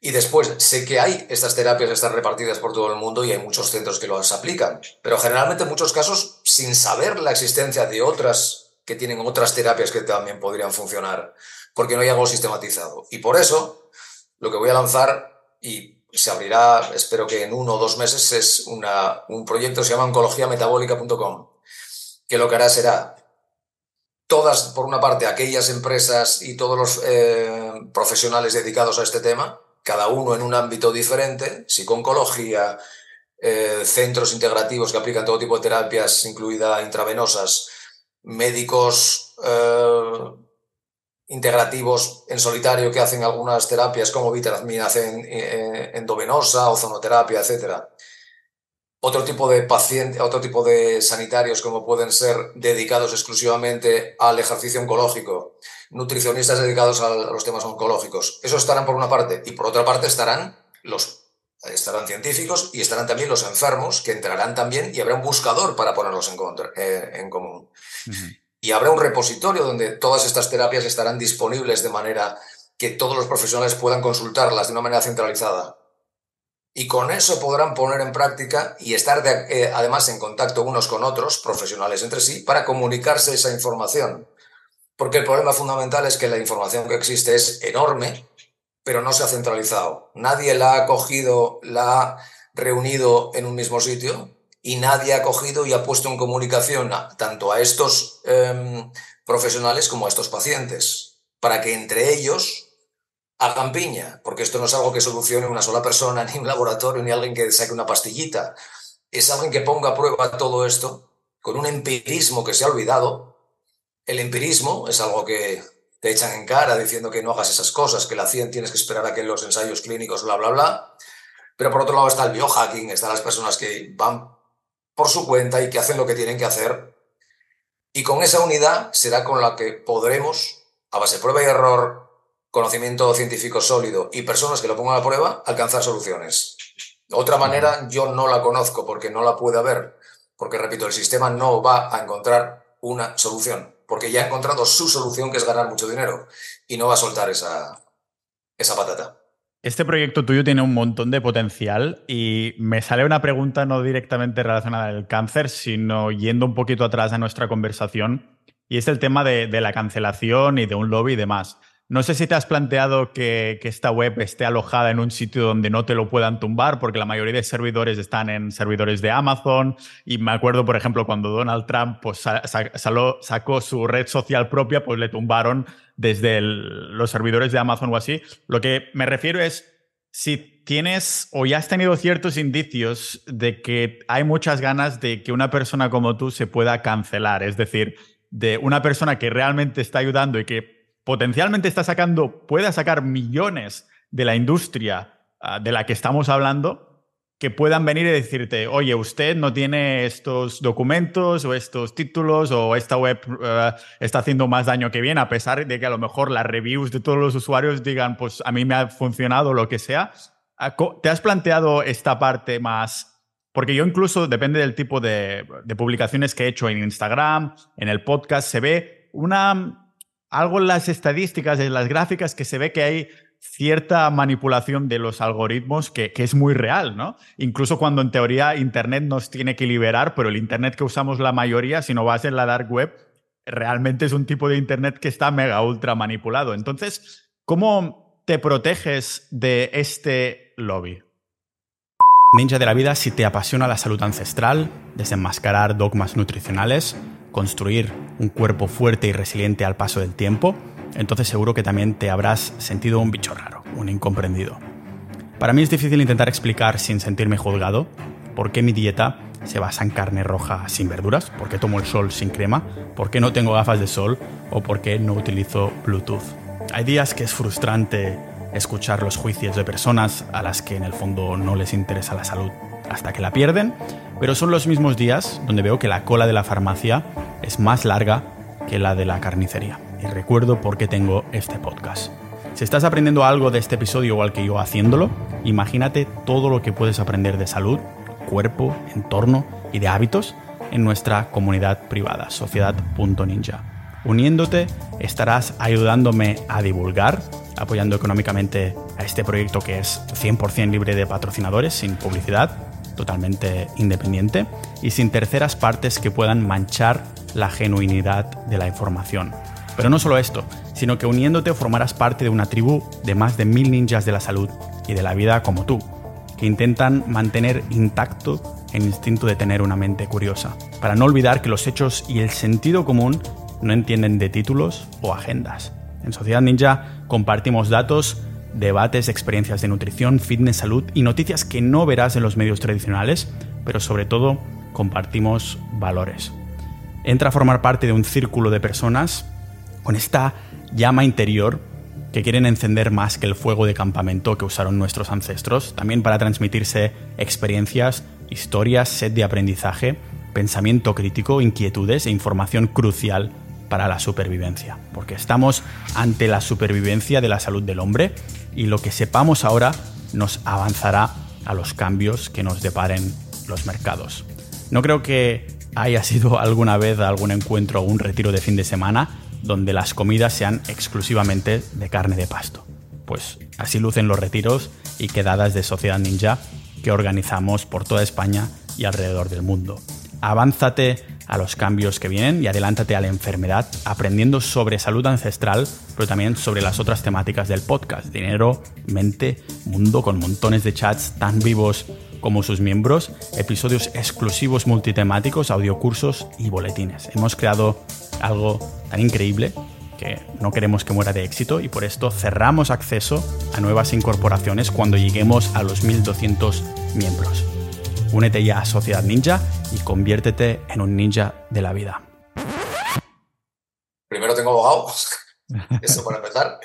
Y después, sé que hay estas terapias, están repartidas por todo el mundo y hay muchos centros que las aplican, pero generalmente en muchos casos sin saber la existencia de otras que tienen otras terapias que también podrían funcionar, porque no hay algo sistematizado. Y por eso, lo que voy a lanzar, y se abrirá, espero que en uno o dos meses, es una, un proyecto que se llama oncologiametabólica.com, que lo que hará será todas, por una parte, aquellas empresas y todos los eh, profesionales dedicados a este tema, cada uno en un ámbito diferente, psico-oncología, eh, centros integrativos que aplican todo tipo de terapias, incluidas intravenosas, médicos eh, integrativos en solitario que hacen algunas terapias como vitamización endovenosa, ozonoterapia, etcétera otro tipo de pacientes, otro tipo de sanitarios como pueden ser dedicados exclusivamente al ejercicio oncológico, nutricionistas dedicados a los temas oncológicos. Eso estarán por una parte y por otra parte estarán los estarán científicos y estarán también los enfermos que entrarán también y habrá un buscador para ponerlos en, eh, en común. Y habrá un repositorio donde todas estas terapias estarán disponibles de manera que todos los profesionales puedan consultarlas de una manera centralizada y con eso podrán poner en práctica y estar eh, además en contacto unos con otros, profesionales entre sí, para comunicarse esa información. Porque el problema fundamental es que la información que existe es enorme, pero no se ha centralizado. Nadie la ha cogido, la ha reunido en un mismo sitio y nadie ha cogido y ha puesto en comunicación tanto a estos em, profesionales como a estos pacientes, para que entre ellos hagan piña, porque esto no es algo que solucione una sola persona, ni un laboratorio, ni alguien que saque una pastillita. Es alguien que ponga a prueba todo esto con un empirismo que se ha olvidado. El empirismo es algo que te echan en cara diciendo que no hagas esas cosas, que la ciencia tienes que esperar a que los ensayos clínicos, bla, bla, bla. Pero por otro lado está el biohacking, están las personas que van por su cuenta y que hacen lo que tienen que hacer. Y con esa unidad será con la que podremos, a base de prueba y error, conocimiento científico sólido y personas que lo pongan a prueba, alcanzar soluciones. otra manera yo no la conozco porque no la puede haber, porque repito, el sistema no va a encontrar una solución, porque ya ha encontrado su solución que es ganar mucho dinero y no va a soltar esa, esa patata.
Este proyecto tuyo tiene un montón de potencial y me sale una pregunta no directamente relacionada al cáncer, sino yendo un poquito atrás a nuestra conversación, y es el tema de, de la cancelación y de un lobby y demás. No sé si te has planteado que, esta web esté alojada en un sitio donde no te lo puedan tumbar, porque la mayoría de servidores están en servidores de Amazon. Y me acuerdo, por ejemplo, cuando Donald Trump pues, sacó su red social propia, pues le tumbaron desde los servidores de Amazon o así. Lo que me refiero es, si tienes o ya has tenido ciertos indicios de que hay muchas ganas de que una persona como tú se pueda cancelar, es decir, de una persona que realmente está ayudando y que potencialmente está sacando, pueda sacar millones de la industria ah, de la que estamos hablando, que puedan venir y decirte, oye, usted no tiene estos documentos o estos títulos o esta web ah, está haciendo más daño que bien, a pesar de que a lo mejor las reviews de todos los usuarios digan, pues a mí me ha funcionado lo que sea. Ah, ¿Te has planteado esta parte más? Porque yo incluso, depende del tipo de, de publicaciones que he hecho en Instagram, en el podcast, se ve una algo en las estadísticas, en las gráficas, que se ve que hay cierta manipulación de los algoritmos que, es muy real, ¿no? Incluso cuando en teoría Internet nos tiene que liberar, pero el Internet que usamos la mayoría, si no vas en la dark web, realmente es un tipo de Internet que está mega ultra manipulado. Entonces, ¿cómo te proteges de este lobby? Ninja de la vida, si te apasiona la salud ancestral, desenmascarar dogmas nutricionales, construir un cuerpo fuerte y resiliente al paso del tiempo, entonces seguro que también te habrás sentido un bicho raro, un incomprendido. Para mí es difícil intentar explicar sin sentirme juzgado por qué mi dieta se basa en carne roja sin verduras, por qué tomo el sol sin crema, por qué no tengo gafas de sol o por qué no utilizo Bluetooth. Hay días que es frustrante escuchar los juicios de personas a las que en el fondo no les interesa la salud hasta que la pierden, pero son los mismos días donde veo que la cola de la farmacia es más larga que la de la carnicería. Y recuerdo por qué tengo este podcast. Si estás aprendiendo algo de este episodio igual que yo haciéndolo, imagínate todo lo que puedes aprender de salud, cuerpo, entorno y de hábitos en nuestra comunidad privada, sociedad.ninja. Uniéndote, estarás ayudándome a divulgar apoyando económicamente a este proyecto que es 100% libre de patrocinadores, sin publicidad, totalmente independiente y sin terceras partes que puedan manchar la genuinidad de la información. Pero no solo esto, sino que uniéndote formarás parte de una tribu de más de mil ninjas de la salud y de la vida como tú, que intentan mantener intacto el instinto de tener una mente curiosa, para no olvidar que los hechos y el sentido común no entienden de títulos o agendas. En Sociedad Ninja compartimos datos, debates, experiencias de nutrición, fitness, salud y noticias que no verás en los medios tradicionales, pero sobre todo compartimos valores. Entra a formar parte de un círculo de personas con esta llama interior que quieren encender más que el fuego de campamento que usaron nuestros ancestros, también para transmitirse experiencias, historias, sed de aprendizaje, pensamiento crítico, inquietudes e información crucial para la supervivencia, porque estamos ante la supervivencia de la salud del hombre y lo que sepamos ahora nos avanzará a los cambios que nos deparen los mercados. No creo que haya sido alguna vez algún encuentro o un retiro de fin de semana donde las comidas sean exclusivamente de carne de pasto. Pues así lucen los retiros y quedadas de Sociedad Ninja que organizamos por toda España y alrededor del mundo. Avánzate a los cambios que vienen y adelántate a la enfermedad aprendiendo sobre salud ancestral, pero también sobre las otras temáticas del podcast, dinero, mente, mundo, con montones de chats tan vivos como sus miembros, episodios exclusivos multitemáticos, audiocursos y boletines. Hemos creado algo tan increíble que no queremos que muera de éxito y por esto cerramos acceso a nuevas incorporaciones cuando lleguemos a los 1200 miembros. Únete ya a Sociedad Ninja y conviértete en un ninja de la vida.
Primero tengo abogado, eso para empezar.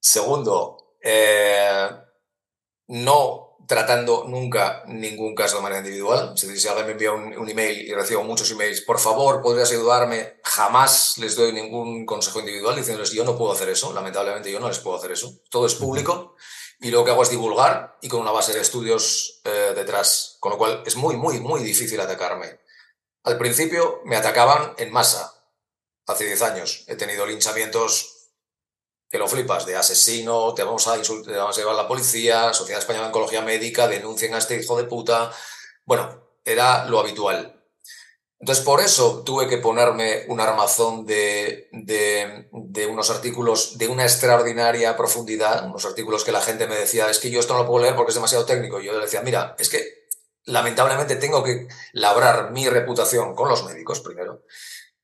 Segundo, eh, no tratando nunca ningún caso de manera individual. Si alguien me envía un, email y recibo muchos emails, por favor, ¿podrías ayudarme? Jamás les doy ningún consejo individual diciéndoles, yo no puedo hacer eso, lamentablemente yo no les puedo hacer eso. Todo es público y lo que hago es divulgar y con una base de estudios eh, detrás, con lo cual es muy, muy, muy difícil atacarme. Al principio me atacaban en masa, hace 10 años. He tenido linchamientos que lo flipas, de asesino, te vamos a insultar, te vamos a llevar a la policía, Sociedad Española de Oncología Médica, denuncien a este hijo de puta. Bueno, era lo habitual. Entonces, por eso tuve que ponerme un armazón de, de, unos artículos de una extraordinaria profundidad, unos artículos que la gente me decía, es que yo esto no lo puedo leer porque es demasiado técnico. Y yo le decía, mira, es que lamentablemente tengo que labrar mi reputación con los médicos primero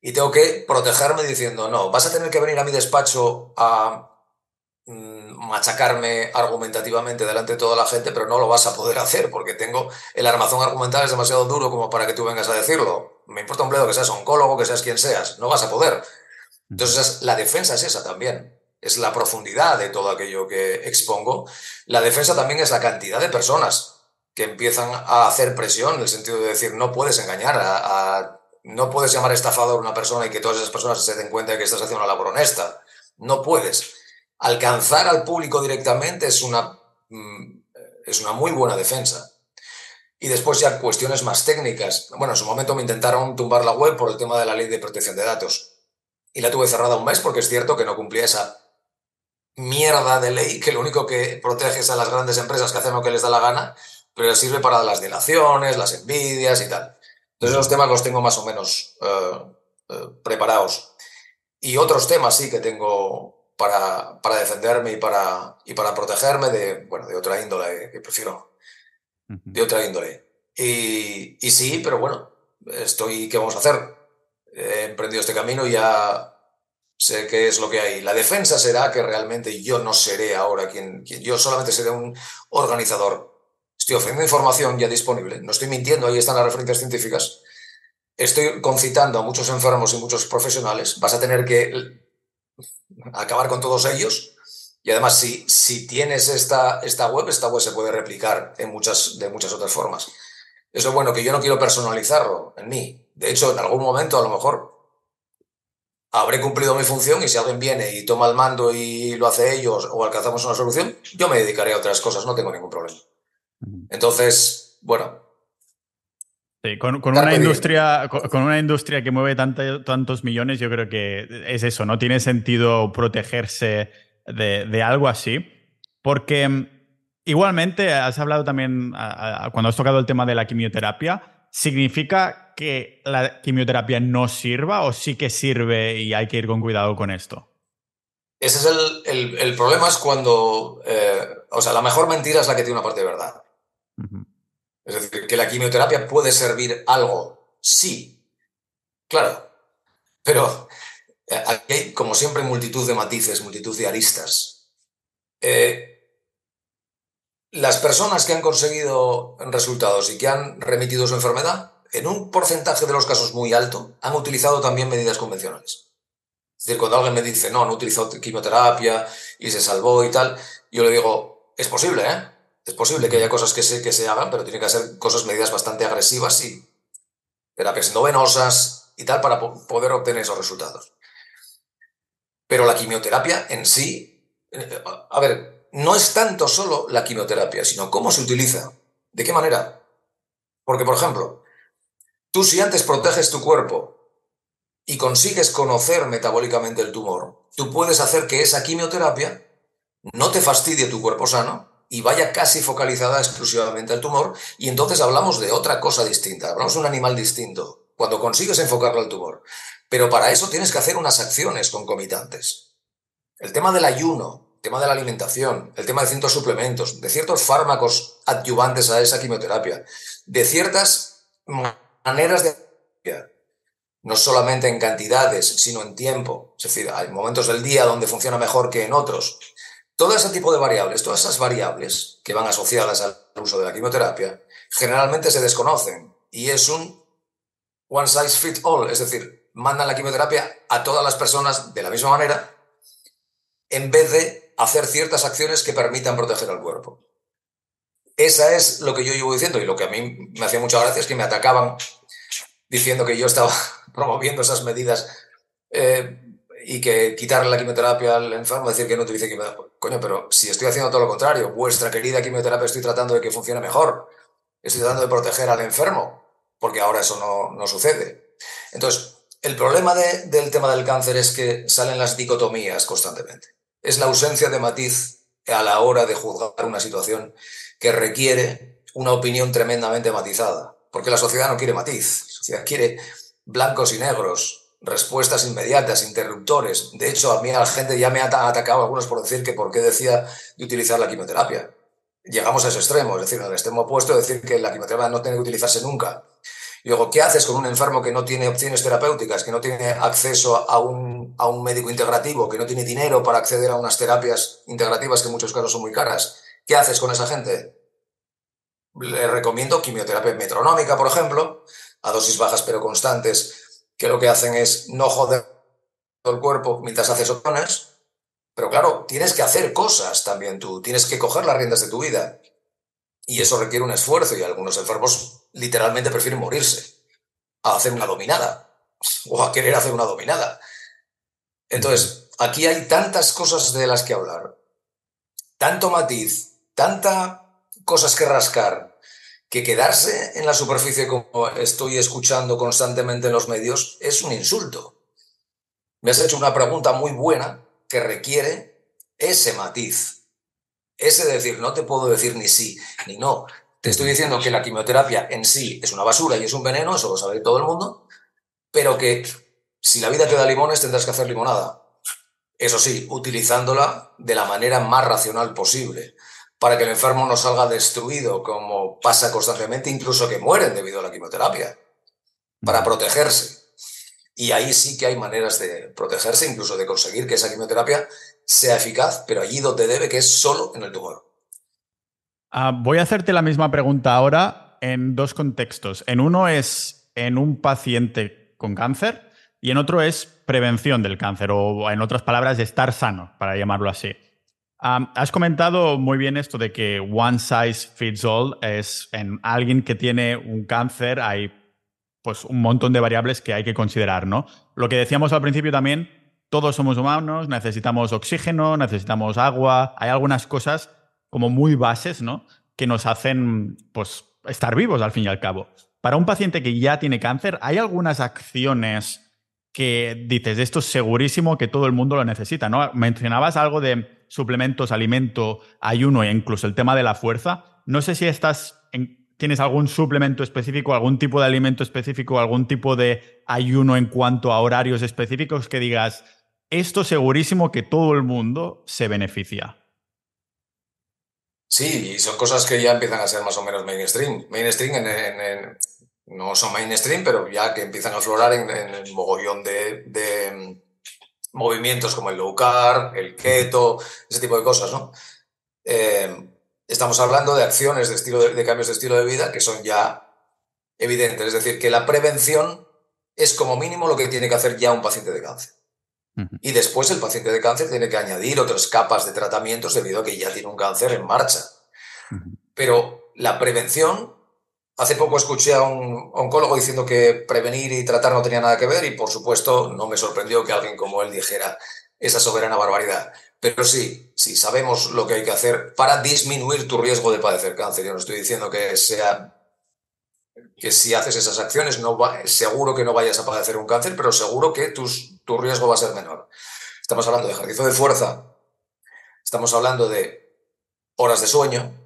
y tengo que protegerme diciendo, no, vas a tener que venir a mi despacho a mm, machacarme argumentativamente delante de toda la gente, pero no lo vas a poder hacer porque tengo el armazón argumental es demasiado duro como para que tú vengas a decirlo. Me importa un bledo que seas oncólogo, que seas quien seas, no vas a poder. Entonces, la defensa es esa también, es la profundidad de todo aquello que expongo. La defensa también es la cantidad de personas que empiezan a hacer presión, en el sentido de decir, no puedes engañar a no puedes llamar estafador a una persona y que todas esas personas se den cuenta de que estás haciendo una labor honesta. No puedes. Alcanzar al público directamente es una, mm, es una muy buena defensa. Y después ya cuestiones más técnicas. Bueno, en su momento me intentaron tumbar la web por el tema de la ley de protección de datos. Y la tuve cerrada un mes porque es cierto que no cumplía esa mierda de ley que lo único que protege es a las grandes empresas que hacen lo que les da la gana, pero sirve para las delaciones, las envidias y tal. Entonces los temas los tengo más o menos eh, eh, preparados. Y otros temas sí que tengo para, para, defenderme y para, y para protegerme de, bueno, de otra índole, que prefiero, de otra índole. Y, sí, pero bueno, estoy, ¿qué vamos a hacer? He emprendido este camino y ya sé qué es lo que hay. La defensa será que realmente yo no seré ahora quien yo solamente seré un organizador Estoy ofreciendo información ya disponible, no estoy mintiendo, ahí están las referencias científicas. Estoy concitando a muchos enfermos y muchos profesionales. Vas a tener que acabar con todos ellos. Y además, si, si tienes esta, esta web, esta web se puede replicar en muchas, de muchas otras formas. Eso es bueno, que yo no quiero personalizarlo en mí. De hecho, en algún momento a lo mejor habré cumplido mi función y si alguien viene y toma el mando y lo hace ellos o alcanzamos una solución, yo me dedicaré a otras cosas, no tengo ningún problema. Entonces, bueno.
con, una industria, con, una industria que mueve tantos millones, yo creo que es eso, no tiene sentido protegerse de, algo así, porque mm, igualmente has hablado también, cuando has tocado el tema de la quimioterapia, ¿significa que la quimioterapia no sirva o sí que sirve y hay que ir con cuidado con esto?
Ese es el, problema, es cuando, eh, o sea, la mejor mentira es la que tiene una parte de verdad. Es decir, que la quimioterapia puede servir algo, sí, claro, pero aquí hay, como siempre, multitud de matices, multitud de aristas. Eh, las personas que han conseguido resultados y que han remitido su enfermedad, en un porcentaje de los casos muy alto, han utilizado también medidas convencionales. Es decir, cuando alguien me dice, no, no utilizó quimioterapia y se salvó y tal, yo le digo, es posible, ¿eh? Es posible que haya cosas que se, que se hagan, pero tienen que ser cosas, medidas bastante agresivas y terapias endovenosas y tal para poder obtener esos resultados. Pero la quimioterapia en sí, eh, a ver, no es tanto solo la quimioterapia, sino cómo se utiliza, de qué manera. Porque, por ejemplo, tú si antes proteges tu cuerpo y consigues conocer metabólicamente el tumor, tú puedes hacer que esa quimioterapia no te fastidie tu cuerpo sano y vaya casi focalizada exclusivamente al tumor y entonces hablamos de otra cosa distinta, hablamos de un animal distinto, cuando consigues enfocarlo al tumor. Pero para eso tienes que hacer unas acciones concomitantes. El tema del ayuno, el tema de la alimentación, el tema de ciertos suplementos, de ciertos fármacos adyuvantes a esa quimioterapia, de ciertas maneras de no solamente en cantidades, sino en tiempo. Es decir, hay momentos del día donde funciona mejor que en otros. Todo ese tipo de variables, todas esas variables que van asociadas al uso de la quimioterapia, generalmente se desconocen y es un one size fit all, es decir, mandan la quimioterapia a todas las personas de la misma manera en vez de hacer ciertas acciones que permitan proteger al cuerpo. Esa es lo que yo llevo diciendo y lo que a mí me hacía mucha gracia es que me atacaban diciendo que yo estaba promoviendo esas medidas eh, y que quitarle la quimioterapia al enfermo, decir que no utilice quimioterapia. Coño, pero si estoy haciendo todo lo contrario, vuestra querida quimioterapia estoy tratando de que funcione mejor, estoy tratando de proteger al enfermo, porque ahora eso no, sucede. Entonces, el problema del tema del cáncer es que salen las dicotomías constantemente. Es la ausencia de matiz a la hora de juzgar una situación que requiere una opinión tremendamente matizada, porque la sociedad no quiere matiz, la sociedad quiere blancos y negros, respuestas inmediatas, interruptores. De hecho, a mí la gente ya me ha atacado algunos por decir que por qué decía de utilizar la quimioterapia. Llegamos a ese extremo, es decir, al extremo opuesto, decir que la quimioterapia no tiene que utilizarse nunca. Y luego, ¿qué haces con un enfermo que no tiene opciones terapéuticas, que no tiene acceso a un, a un médico integrativo, que no tiene dinero para acceder a unas terapias integrativas que en muchos casos son muy caras? ¿Qué haces con esa gente? Le recomiendo quimioterapia metronómica, por ejemplo, a dosis bajas pero constantes, que lo que hacen es no joder el cuerpo mientras haces opciones, pero claro, tienes que hacer cosas también tú, tienes que coger las riendas de tu vida. Y eso requiere un esfuerzo y algunos enfermos literalmente prefieren morirse a hacer una dominada o a querer hacer una dominada. Entonces, aquí hay tantas cosas de las que hablar, tanto matiz, tanta cosas que rascar, que quedarse en la superficie como estoy escuchando constantemente en los medios es un insulto. Me has hecho una pregunta muy buena que requiere ese matiz. Ese decir, no te puedo decir ni sí ni no. Te estoy diciendo que la quimioterapia en sí es una basura y es un veneno, eso lo sabe todo el mundo, pero que si la vida te da limones tendrás que hacer limonada. Eso sí, utilizándola de la manera más racional posible para que el enfermo no salga destruido, como pasa constantemente, incluso que mueren debido a la quimioterapia, para protegerse. Y ahí sí que hay maneras de protegerse, incluso de conseguir que esa quimioterapia sea eficaz, pero allí donde debe, que es solo en el tumor.
Ah, voy a hacerte la misma pregunta ahora en dos contextos. En uno es en un paciente con cáncer y en otro es prevención del cáncer, o en otras palabras, estar sano, para llamarlo así has comentado muy bien esto de que one size fits all es en alguien que tiene un cáncer hay pues un montón de variables que hay que considerar, ¿no? Lo que decíamos al principio también, todos somos humanos, necesitamos oxígeno, necesitamos agua, hay algunas cosas como muy bases, ¿no? Que nos hacen pues estar vivos al fin y al cabo. Para un paciente que ya tiene cáncer, ¿hay algunas acciones que dices, esto es segurísimo que todo el mundo lo necesita, ¿no? Mencionabas algo de suplementos, alimento, ayuno e incluso el tema de la fuerza. No sé si estás tienes algún suplemento específico, algún tipo de alimento específico, algún tipo de ayuno en cuanto a horarios específicos que digas, esto segurísimo que todo el mundo se beneficia.
Sí, y son cosas que ya empiezan a ser más o menos mainstream. Mainstream en, no son mainstream, pero ya que empiezan a aflorar en, el mogollón de, mm, movimientos como el low carb, el keto, ese tipo de cosas, ¿no? Eh, estamos hablando de acciones de, estilo de, cambios de estilo de vida que son ya evidentes. Es decir, que la prevención es como mínimo lo que tiene que hacer ya un paciente de cáncer. Y después el paciente de cáncer tiene que añadir otras capas de tratamientos debido a que ya tiene un cáncer en marcha. Pero la prevención Hace poco escuché a un oncólogo diciendo que prevenir y tratar no tenía nada que ver y por supuesto no me sorprendió que alguien como él dijera esa soberana barbaridad. Pero sí, sí, sabemos lo que hay que hacer para disminuir tu riesgo de padecer cáncer. Yo no estoy diciendo que sea que si haces esas acciones no va, seguro que no vayas a padecer un cáncer, pero seguro que tus, tu riesgo va a ser menor. Estamos hablando de ejercicio de fuerza, estamos hablando de horas de sueño,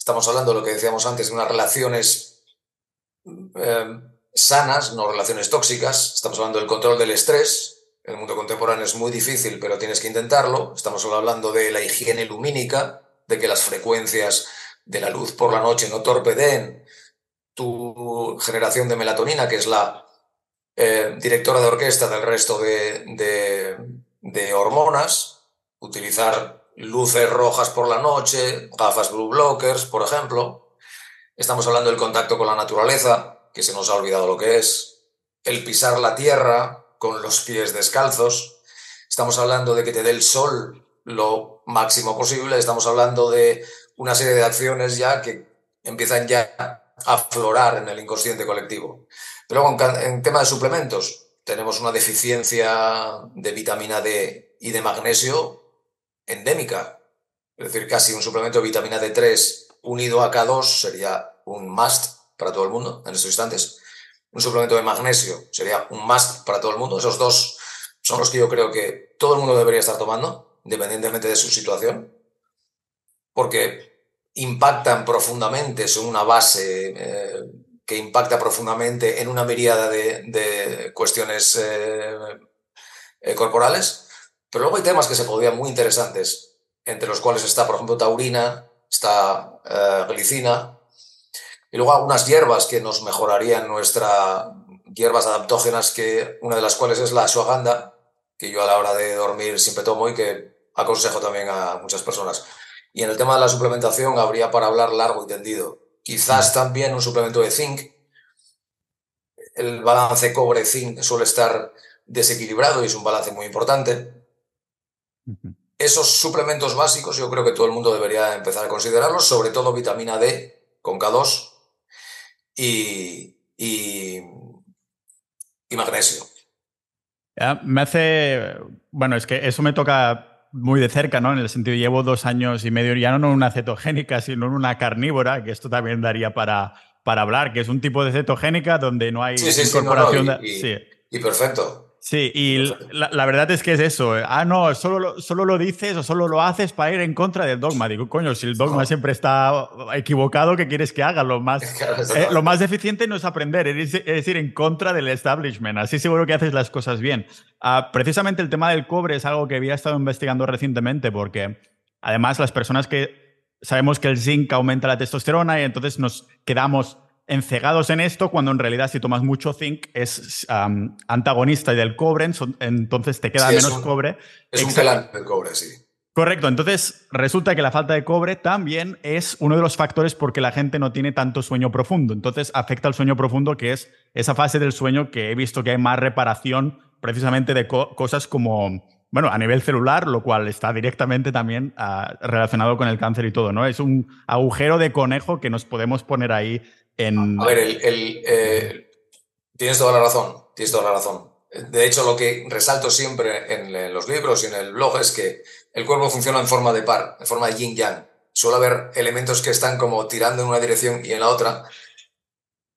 Estamos hablando de lo que decíamos antes, de unas relaciones eh, sanas, no relaciones tóxicas. Estamos hablando del control del estrés. El mundo contemporáneo es muy difícil, pero tienes que intentarlo. Estamos hablando de la higiene lumínica, de que las frecuencias de la luz por la noche no torpeden tu generación de melatonina, que es la eh, directora de orquesta del resto de, de hormonas. Utilizar luces rojas por la noche, gafas blue blockers, por ejemplo. Estamos hablando del contacto con la naturaleza, que se nos ha olvidado lo que es. El pisar la tierra con los pies descalzos. Estamos hablando de que te dé el sol lo máximo posible. Estamos hablando de una serie de acciones ya que empiezan ya aflorar en el inconsciente colectivo. Pero en tema de suplementos, tenemos una deficiencia de vitamina D y de magnesio endémica. Es decir, casi un suplemento de vitamina D3 unido a K2 sería un must para todo el mundo en estos instantes. Un suplemento de magnesio sería un must para todo el mundo. Esos dos son los que yo creo que todo el mundo debería estar tomando, independientemente de su situación, porque impactan profundamente, son una base eh, que impacta profundamente en una miríada de, cuestiones eh, eh, corporales pero luego hay temas que se podrían muy interesantes, entre los cuales está, por ejemplo, taurina, está glicina, y luego algunas hierbas que nos mejorarían nuestra hierbas adaptógenas, que una de las cuales es la ashwagandha, que yo a la hora de dormir siempre tomo y que aconsejo también a muchas personas. Y en el tema de la suplementación habría para hablar largo y tendido. Quizás también un suplemento de zinc. El balance cobre-zinc suele estar desequilibrado y es un balance muy importante. Esos suplementos básicos yo creo que todo el mundo debería empezar a considerarlos, sobre todo vitamina D con K2 y, y, magnesio.
me hace, bueno, es que eso me toca muy de cerca, ¿no? En el sentido, llevo dos años y medio, ya no en una cetogénica, sino en una carnívora, que esto también daría para, para hablar, que es un tipo de cetogénica donde no hay incorporación
y perfecto.
Sí, y la, verdad es que es eso. Eh. Ah, no, solo lo, solo lo dices o solo lo haces para ir en contra del dogma. Digo, coño, si el dogma siempre está equivocado, ¿qué quieres que haga? Lo más, eh, lo más deficiente no es aprender, es, ir en contra del establishment. Así seguro que haces las cosas bien. Ah, precisamente el tema del cobre es algo que había estado investigando recientemente porque además las personas que sabemos que el zinc aumenta la testosterona y entonces nos quedamos encegados en esto cuando en realidad si tomas mucho zinc es antagonista del cobre, entonces te queda menos cobre.
Es un del cobre, sí.
Correcto, entonces resulta que la falta de cobre también es uno de los factores porque la gente no tiene tanto sueño profundo. Entonces afecta al sueño profundo, que es esa fase del sueño que he visto que hay más reparación precisamente de cosas como, bueno, a nivel celular, lo cual está directamente también ah, relacionado con el cáncer y todo, ¿no? Es un agujero de conejo que nos podemos poner ahí
a ver, el, eh, tienes toda la razón, tienes toda la razón. De hecho, lo que resalto siempre en, los libros y en el blog es que el cuerpo funciona en forma de par, en forma de yin-yang. Suele haber elementos que están como tirando en una dirección y en la otra,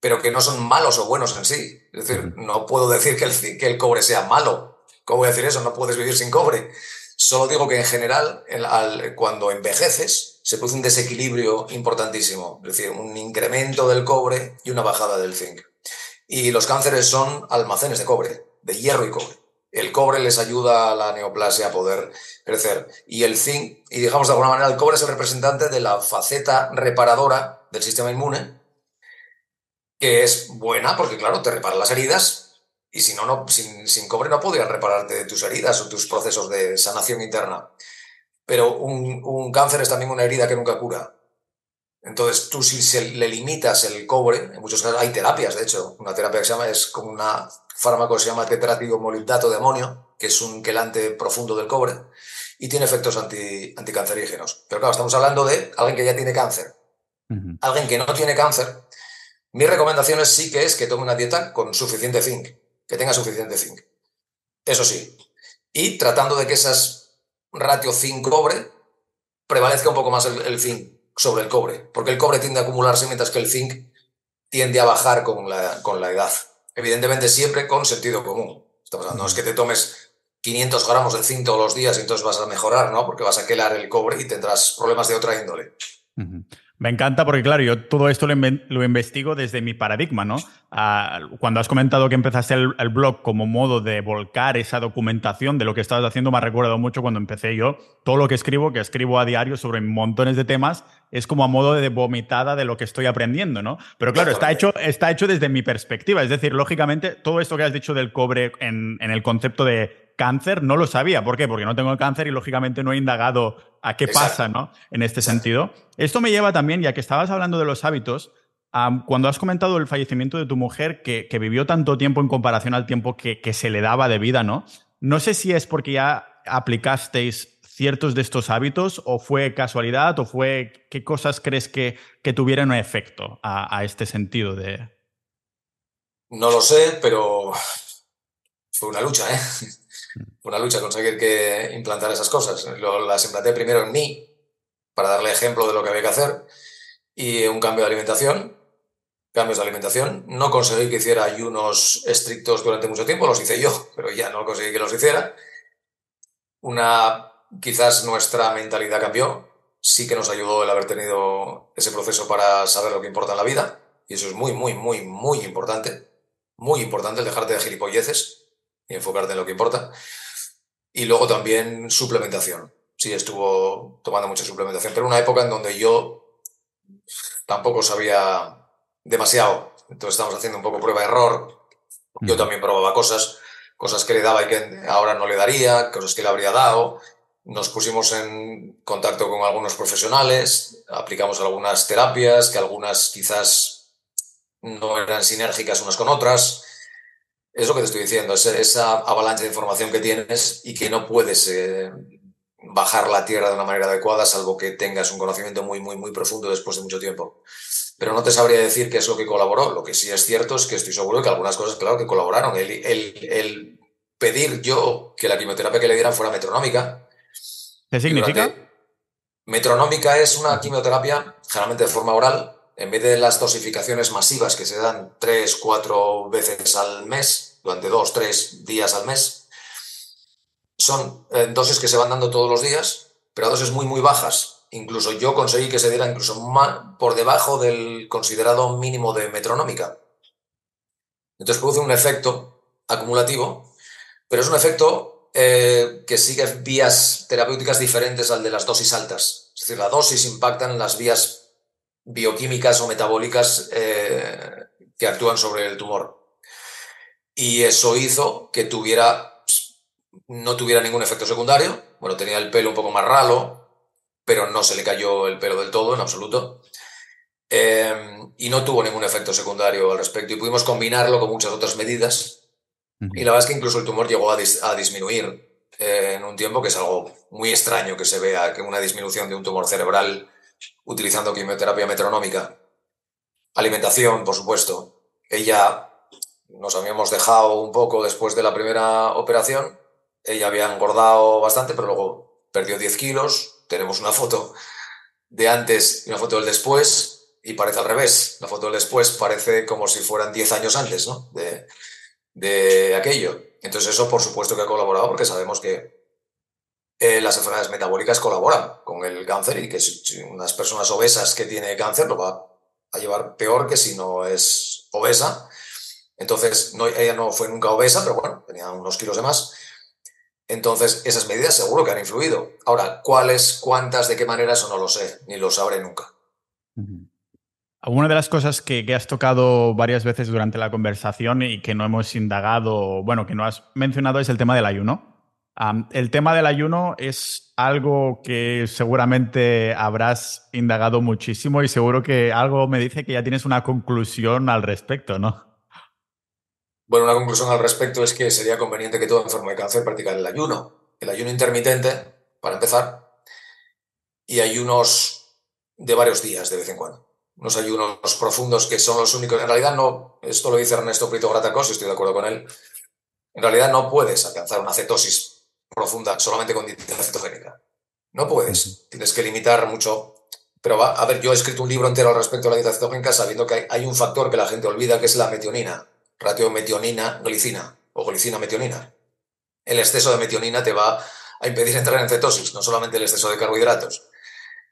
pero que no son malos o buenos en sí. Es decir, no puedo decir que el, que el cobre sea malo. ¿Cómo voy a decir eso? No puedes vivir sin cobre. Solo digo que en general, cuando envejeces, se produce un desequilibrio importantísimo, es decir, un incremento del cobre y una bajada del zinc. Y los cánceres son almacenes de cobre, de hierro y cobre. El cobre les ayuda a la neoplasia a poder crecer. Y el zinc, y digamos de alguna manera, el cobre es el representante de la faceta reparadora del sistema inmune, que es buena porque, claro, te repara las heridas y si no, no sin, sin cobre no podrías repararte tus heridas o tus procesos de sanación interna. Pero un, un cáncer es también una herida que nunca cura. Entonces, tú si se le limitas el cobre, en muchos casos hay terapias, de hecho, una terapia que se llama, es como un fármaco que se llama tetrático molibdato de amonio, que es un quelante profundo del cobre, y tiene efectos anti, anticancerígenos. Pero claro, estamos hablando de alguien que ya tiene cáncer. Alguien que no tiene cáncer, mi recomendación sí que es que tome una dieta con suficiente zinc, que tenga suficiente zinc. Eso sí. Y tratando de que esas ratio zinc-cobre prevalezca un poco más el, el zinc sobre el cobre, porque el cobre tiende a acumularse mientras que el zinc tiende a bajar con la, con la edad. Evidentemente siempre con sentido común. no es que te tomes 500 gramos de zinc todos los días y entonces vas a mejorar, ¿no? Porque vas a quelar el cobre y tendrás problemas de otra índole.
Me encanta porque, claro, yo todo esto lo, investigo desde mi paradigma, ¿no? Ah, cuando has comentado que empezaste el, blog como modo de volcar esa documentación de lo que estabas haciendo, me ha recordado mucho cuando empecé yo. Todo lo que escribo, que escribo a diario sobre montones de temas, es como a modo de vomitada de lo que estoy aprendiendo, ¿no? Pero claro, está hecho, está hecho desde mi perspectiva. Es decir, lógicamente, todo esto que has dicho del cobre en el concepto de cáncer no lo sabía. ¿Por qué? Porque no tengo cáncer y lógicamente no he indagado a qué pasa, ¿no? En este sentido. Esto me lleva también, ya que estabas hablando de los hábitos, cuando has comentado el fallecimiento de tu mujer, que, vivió tanto tiempo en comparación al tiempo que, se le daba de vida, ¿no? No sé si es porque ya aplicasteis ciertos de estos hábitos o fue casualidad o fue qué cosas crees que, que tuvieron un efecto a, a este sentido de...
No lo sé, pero fue una lucha, ¿eh? Una lucha conseguir que implantar esas cosas. las implanté primero en mí, para darle ejemplo de lo que había que hacer, y un cambio de alimentación, cambios de alimentación. No conseguí que hiciera ayunos estrictos durante mucho tiempo, los hice yo, pero ya no conseguí que los hiciera. Una, quizás nuestra mentalidad cambió, sí que nos ayudó el haber tenido ese proceso para saber lo que importa en la vida, y eso es muy, muy, muy, muy importante. Muy importante el dejarte de gilipolleces y enfocarte en lo que importa. Y luego también suplementación. Sí, estuvo tomando mucha suplementación, pero una época en donde yo tampoco sabía demasiado. Entonces estamos haciendo un poco prueba-error. Yo también probaba cosas, cosas que le daba y que ahora no le daría, cosas que le habría dado. Nos pusimos en contacto con algunos profesionales, aplicamos algunas terapias, que algunas quizás no eran sinérgicas unas con otras. Es lo que te estoy diciendo, es esa avalancha de información que tienes y que no puedes eh, bajar la tierra de una manera adecuada, salvo que tengas un conocimiento muy, muy, muy profundo después de mucho tiempo. Pero no te sabría decir qué es lo que colaboró. Lo que sí es cierto es que estoy seguro de que algunas cosas, claro, que colaboraron. El, el, el pedir yo que la quimioterapia que le dieran fuera metronómica.
¿Qué significa?
Metronómica es una quimioterapia, generalmente de forma oral, en vez de las dosificaciones masivas que se dan tres, cuatro veces al mes, durante dos, tres días al mes, son eh, dosis que se van dando todos los días, pero dosis muy, muy bajas. Incluso yo conseguí que se diera incluso por debajo del considerado mínimo de metronómica. Entonces produce un efecto acumulativo, pero es un efecto eh, que sigue vías terapéuticas diferentes al de las dosis altas. Es decir, la dosis impacta en las vías bioquímicas o metabólicas eh, que actúan sobre el tumor. Y eso hizo que tuviera, no tuviera ningún efecto secundario. Bueno, tenía el pelo un poco más ralo, pero no se le cayó el pelo del todo, en absoluto. Em, y no tuvo ningún efecto secundario al respecto. Y pudimos combinarlo con muchas otras medidas. Y la verdad es que incluso el tumor llegó a, a disminuir eh, en un tiempo, que es algo muy extraño que se vea que una disminución de un tumor cerebral utilizando quimioterapia metronómica. Alimentación, por supuesto. Ella nos habíamos dejado un poco después de la primera operación. Ella había engordado bastante, pero luego perdió 10 kilos. Tenemos una foto de antes y una foto del después. y parece al revés. La foto del después parece como si fueran 10 años antes ¿no? de, de aquello. Entonces eso por supuesto que ha colaborado porque sabemos que eh, las enfermedades metabólicas colaboran con el cáncer y que si unas personas obesas que tiene cáncer lo va a llevar peor que si no es obesa. Entonces, no, ella no fue nunca obesa, pero bueno, tenía unos kilos de más. Entonces, esas medidas seguro que han influido. Ahora, ¿cuáles, cuántas, de qué manera? Eso no lo sé, ni lo sabré nunca.
Una de las cosas que, has tocado varias veces durante la conversación y que no hemos indagado, bueno, que no has mencionado es el tema del ayuno. El tema del ayuno es algo que seguramente habrás indagado muchísimo y seguro que algo me dice que ya tienes una conclusión al respecto, ¿no?
Bueno, una conclusión al respecto es que sería conveniente que todo enfermo de cáncer practicara el ayuno. El ayuno intermitente, para empezar, y ayunos de varios días de vez en cuando unos ayunos profundos que son los únicos. En realidad no, esto lo dice Ernesto Prito Gratacos estoy de acuerdo con él. En realidad no puedes alcanzar una cetosis profunda solamente con dieta cetogénica. No puedes. Tienes que limitar mucho. Pero va, a ver, yo he escrito un libro entero al respecto de la dieta cetogénica sabiendo que hay, un factor que la gente olvida que es la metionina, ratio metionina-glicina o glicina-metionina. El exceso de metionina te va a impedir entrar en cetosis, no solamente el exceso de carbohidratos.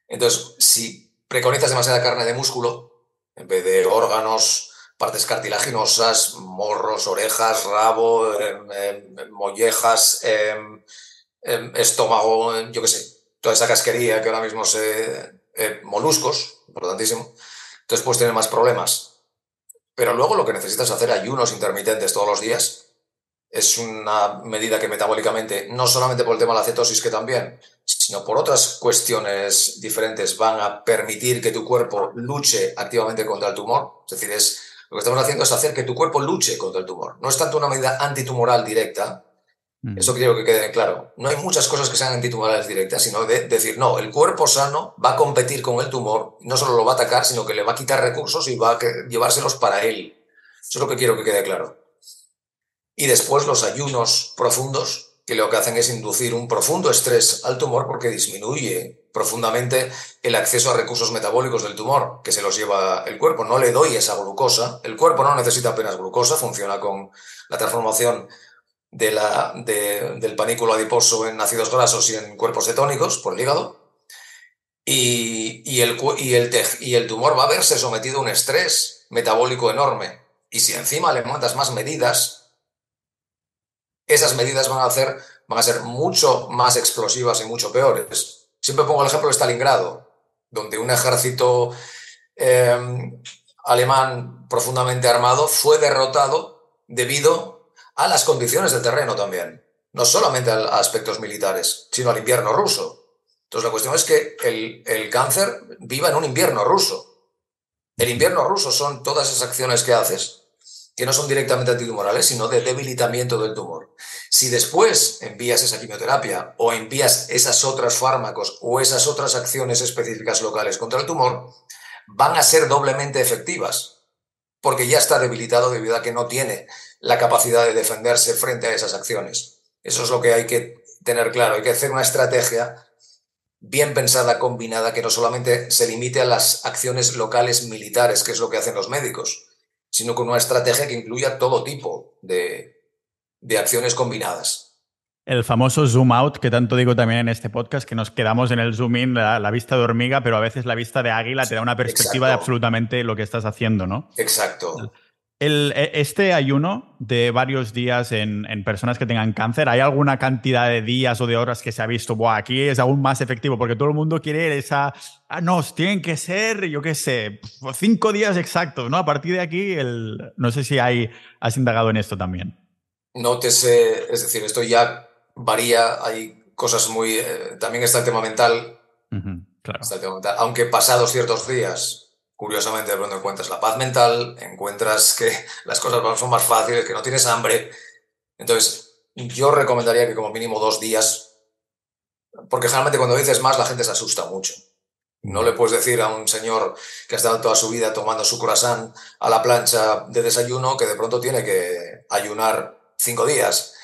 Entonces, si preconizas demasiada carne de músculo en vez de órganos, partes cartilaginosas, morros, orejas, rabo, em, em, mollejas, em, estómago, yo qué sé, toda esa casquería que ahora mismo se... Eh, moluscos, importantísimo. Entonces puedes tener más problemas. Pero luego lo que necesitas es hacer ayunos intermitentes todos los días. Es una medida que metabólicamente, no solamente por el tema de la cetosis, que también, sino por otras cuestiones diferentes van a permitir que tu cuerpo luche activamente contra el tumor. Es decir, es, lo que estamos haciendo es hacer que tu cuerpo luche contra el tumor. No es tanto una medida antitumoral directa, mm. eso quiero que quede claro. No hay muchas cosas que sean antitumorales directas, sino de decir, no, el cuerpo sano va a competir con el tumor, no solo lo va a atacar, sino que le va a quitar recursos y va a llevárselos para él. Eso es lo que quiero que quede claro. Y después los ayunos profundos, que lo que hacen es inducir un profundo estrés al tumor porque disminuye profundamente el acceso a recursos metabólicos del tumor que se los lleva el cuerpo. No le doy esa glucosa, el cuerpo no necesita apenas glucosa, funciona con la transformación del panículo adiposo en ácidos grasos y en cuerpos cetónicos por el hígado. Y, el, y, el, y el tumor va a verse sometido a un estrés metabólico enorme. Y si encima le mandas más medidas, esas medidas van a, hacer, van a ser mucho más explosivas y mucho peores. Siempre pongo el ejemplo de Stalingrado, donde un ejército em, alemán profundamente armado fue derrotado debido a las condiciones del terreno también, no solamente a aspectos militares, sino al invierno ruso. Entonces la cuestión es que el, el cáncer viva en un invierno ruso. El invierno ruso son todas esas acciones que haces que no son directamente antitumorales, sino de debilitamiento del tumor. Si después envías esa quimioterapia o envías esas otras fármacos o esas otras acciones específicas locales contra el tumor, van a ser doblemente efectivas, porque ya está debilitado debido a que no tiene la capacidad de defenderse frente a esas acciones. Eso es lo que hay que tener claro. Hay que hacer una estrategia bien pensada, combinada, que no solamente se limite a las acciones locales militares, que es lo que hacen los médicos, sino con una estrategia que incluya todo tipo de, acciones combinadas.
El famoso zoom out, que tanto digo también en este podcast, que nos quedamos en el zoom in, la, vista de hormiga, pero a veces la vista de águila te da una perspectiva de absolutamente lo que estás haciendo, ¿no?
Exacto.
E, este ayuno de varios días en, personas que tengan cáncer, ¿hay alguna cantidad de días o de horas que se ha visto? Buah, aquí es aún más efectivo porque todo el mundo quiere esa. Ah, no, tienen que ser, yo qué sé, cinco días exactos, ¿no? A partir de aquí, el, no sé si hay, has indagado en esto también.
No te sé, es decir, esto ya varía, hay cosas muy. Eh, también está el tema mental. claro. Está el tema mental. Aunque pasados ciertos días curiosamente de pronto encuentras la paz mental, encuentras que las cosas son más fáciles, que no tienes hambre. Entonces, yo recomendaría que como mínimo dos días, porque generalmente cuando dices más la gente se asusta mucho. No le puedes decir a un señor que ha estado toda su vida tomando su croissant a la plancha de desayuno que de pronto tiene que ayunar cinco días.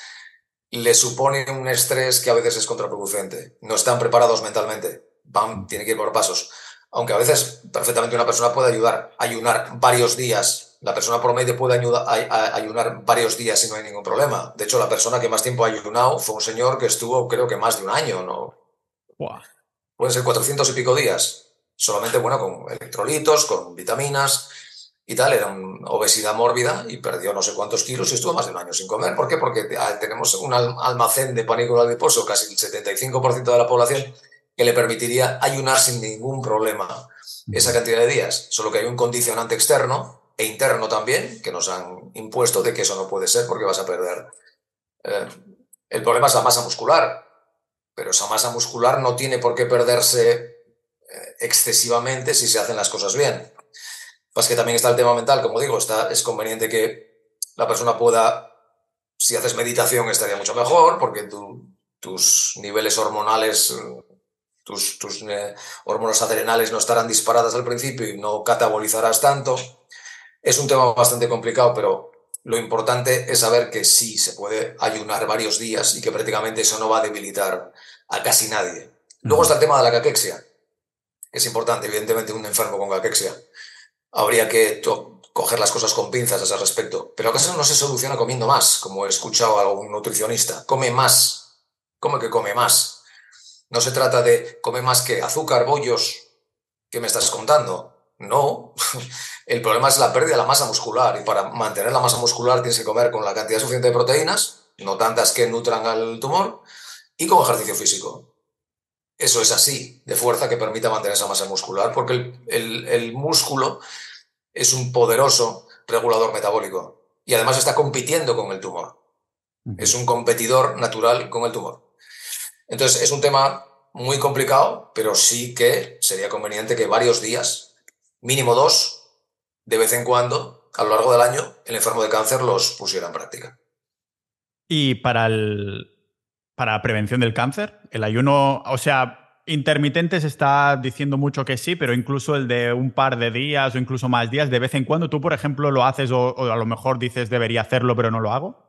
Le supone un estrés que a veces es contraproducente. No están preparados mentalmente. Van, tiene que ir por pasos. Aunque a veces perfectamente una persona puede ayudar, ayunar varios días. La persona promedio puede ayudar, a, ayunar varios días y no hay ningún problema. De hecho, la persona que más tiempo ha ayunado fue un señor que estuvo, creo que más de un año, ¿no? Pueden ser 400 y pico días. Solamente, bueno, con electrolitos, con vitaminas y tal. Era una obesidad mórbida y perdió no sé cuántos kilos y estuvo más de un año sin comer. ¿Por qué? Porque ah, tenemos un almacén de panículo adiposo, casi el 75% de la población, que le permitiría ayunar sin ningún problema esa cantidad de días. Solo que hay un condicionante externo e interno también que nos han impuesto de que eso no puede ser porque vas a perder. Eh, el problema es la masa muscular, pero esa masa muscular no tiene por qué perderse eh, excesivamente si se hacen las cosas bien. Pues que también está el tema mental, como digo, está, es conveniente que la persona pueda, si haces meditación estaría mucho mejor, porque tus niveles hormonales tus, tus eh, hormonas adrenales no estarán disparadas al principio y no catabolizarás tanto. Es un tema bastante complicado, pero lo importante es saber que sí se puede ayunar varios días y que prácticamente eso no va a debilitar a casi nadie. Luego está el tema de la caquexia, que es importante, evidentemente un enfermo con caquexia. Habría que coger las cosas con pinzas a ese respecto. Pero eso no se soluciona comiendo más, como he escuchado a algún nutricionista. Come más. ¿Cómo que come más? No se trata de comer más que azúcar, bollos, que me estás contando. No, el problema es la pérdida de la masa muscular y para mantener la masa muscular tienes que comer con la cantidad suficiente de proteínas, no tantas que nutran al tumor, y con ejercicio físico. Eso es así, de fuerza que permita mantener esa masa muscular, porque el, músculo es un poderoso regulador metabólico y además está compitiendo con el tumor. Es un competidor natural con el tumor. Entonces, es un tema muy complicado, pero sí que sería conveniente que varios días, mínimo dos, de vez en cuando, a lo largo del año, el enfermo de cáncer los pusiera en práctica.
Y para el para prevención del cáncer, el ayuno, o sea, intermitente se está diciendo mucho que sí, pero incluso el de un par de días o incluso más días, de vez en cuando, tú, por ejemplo, lo haces o, o a lo mejor dices debería hacerlo, pero no lo hago.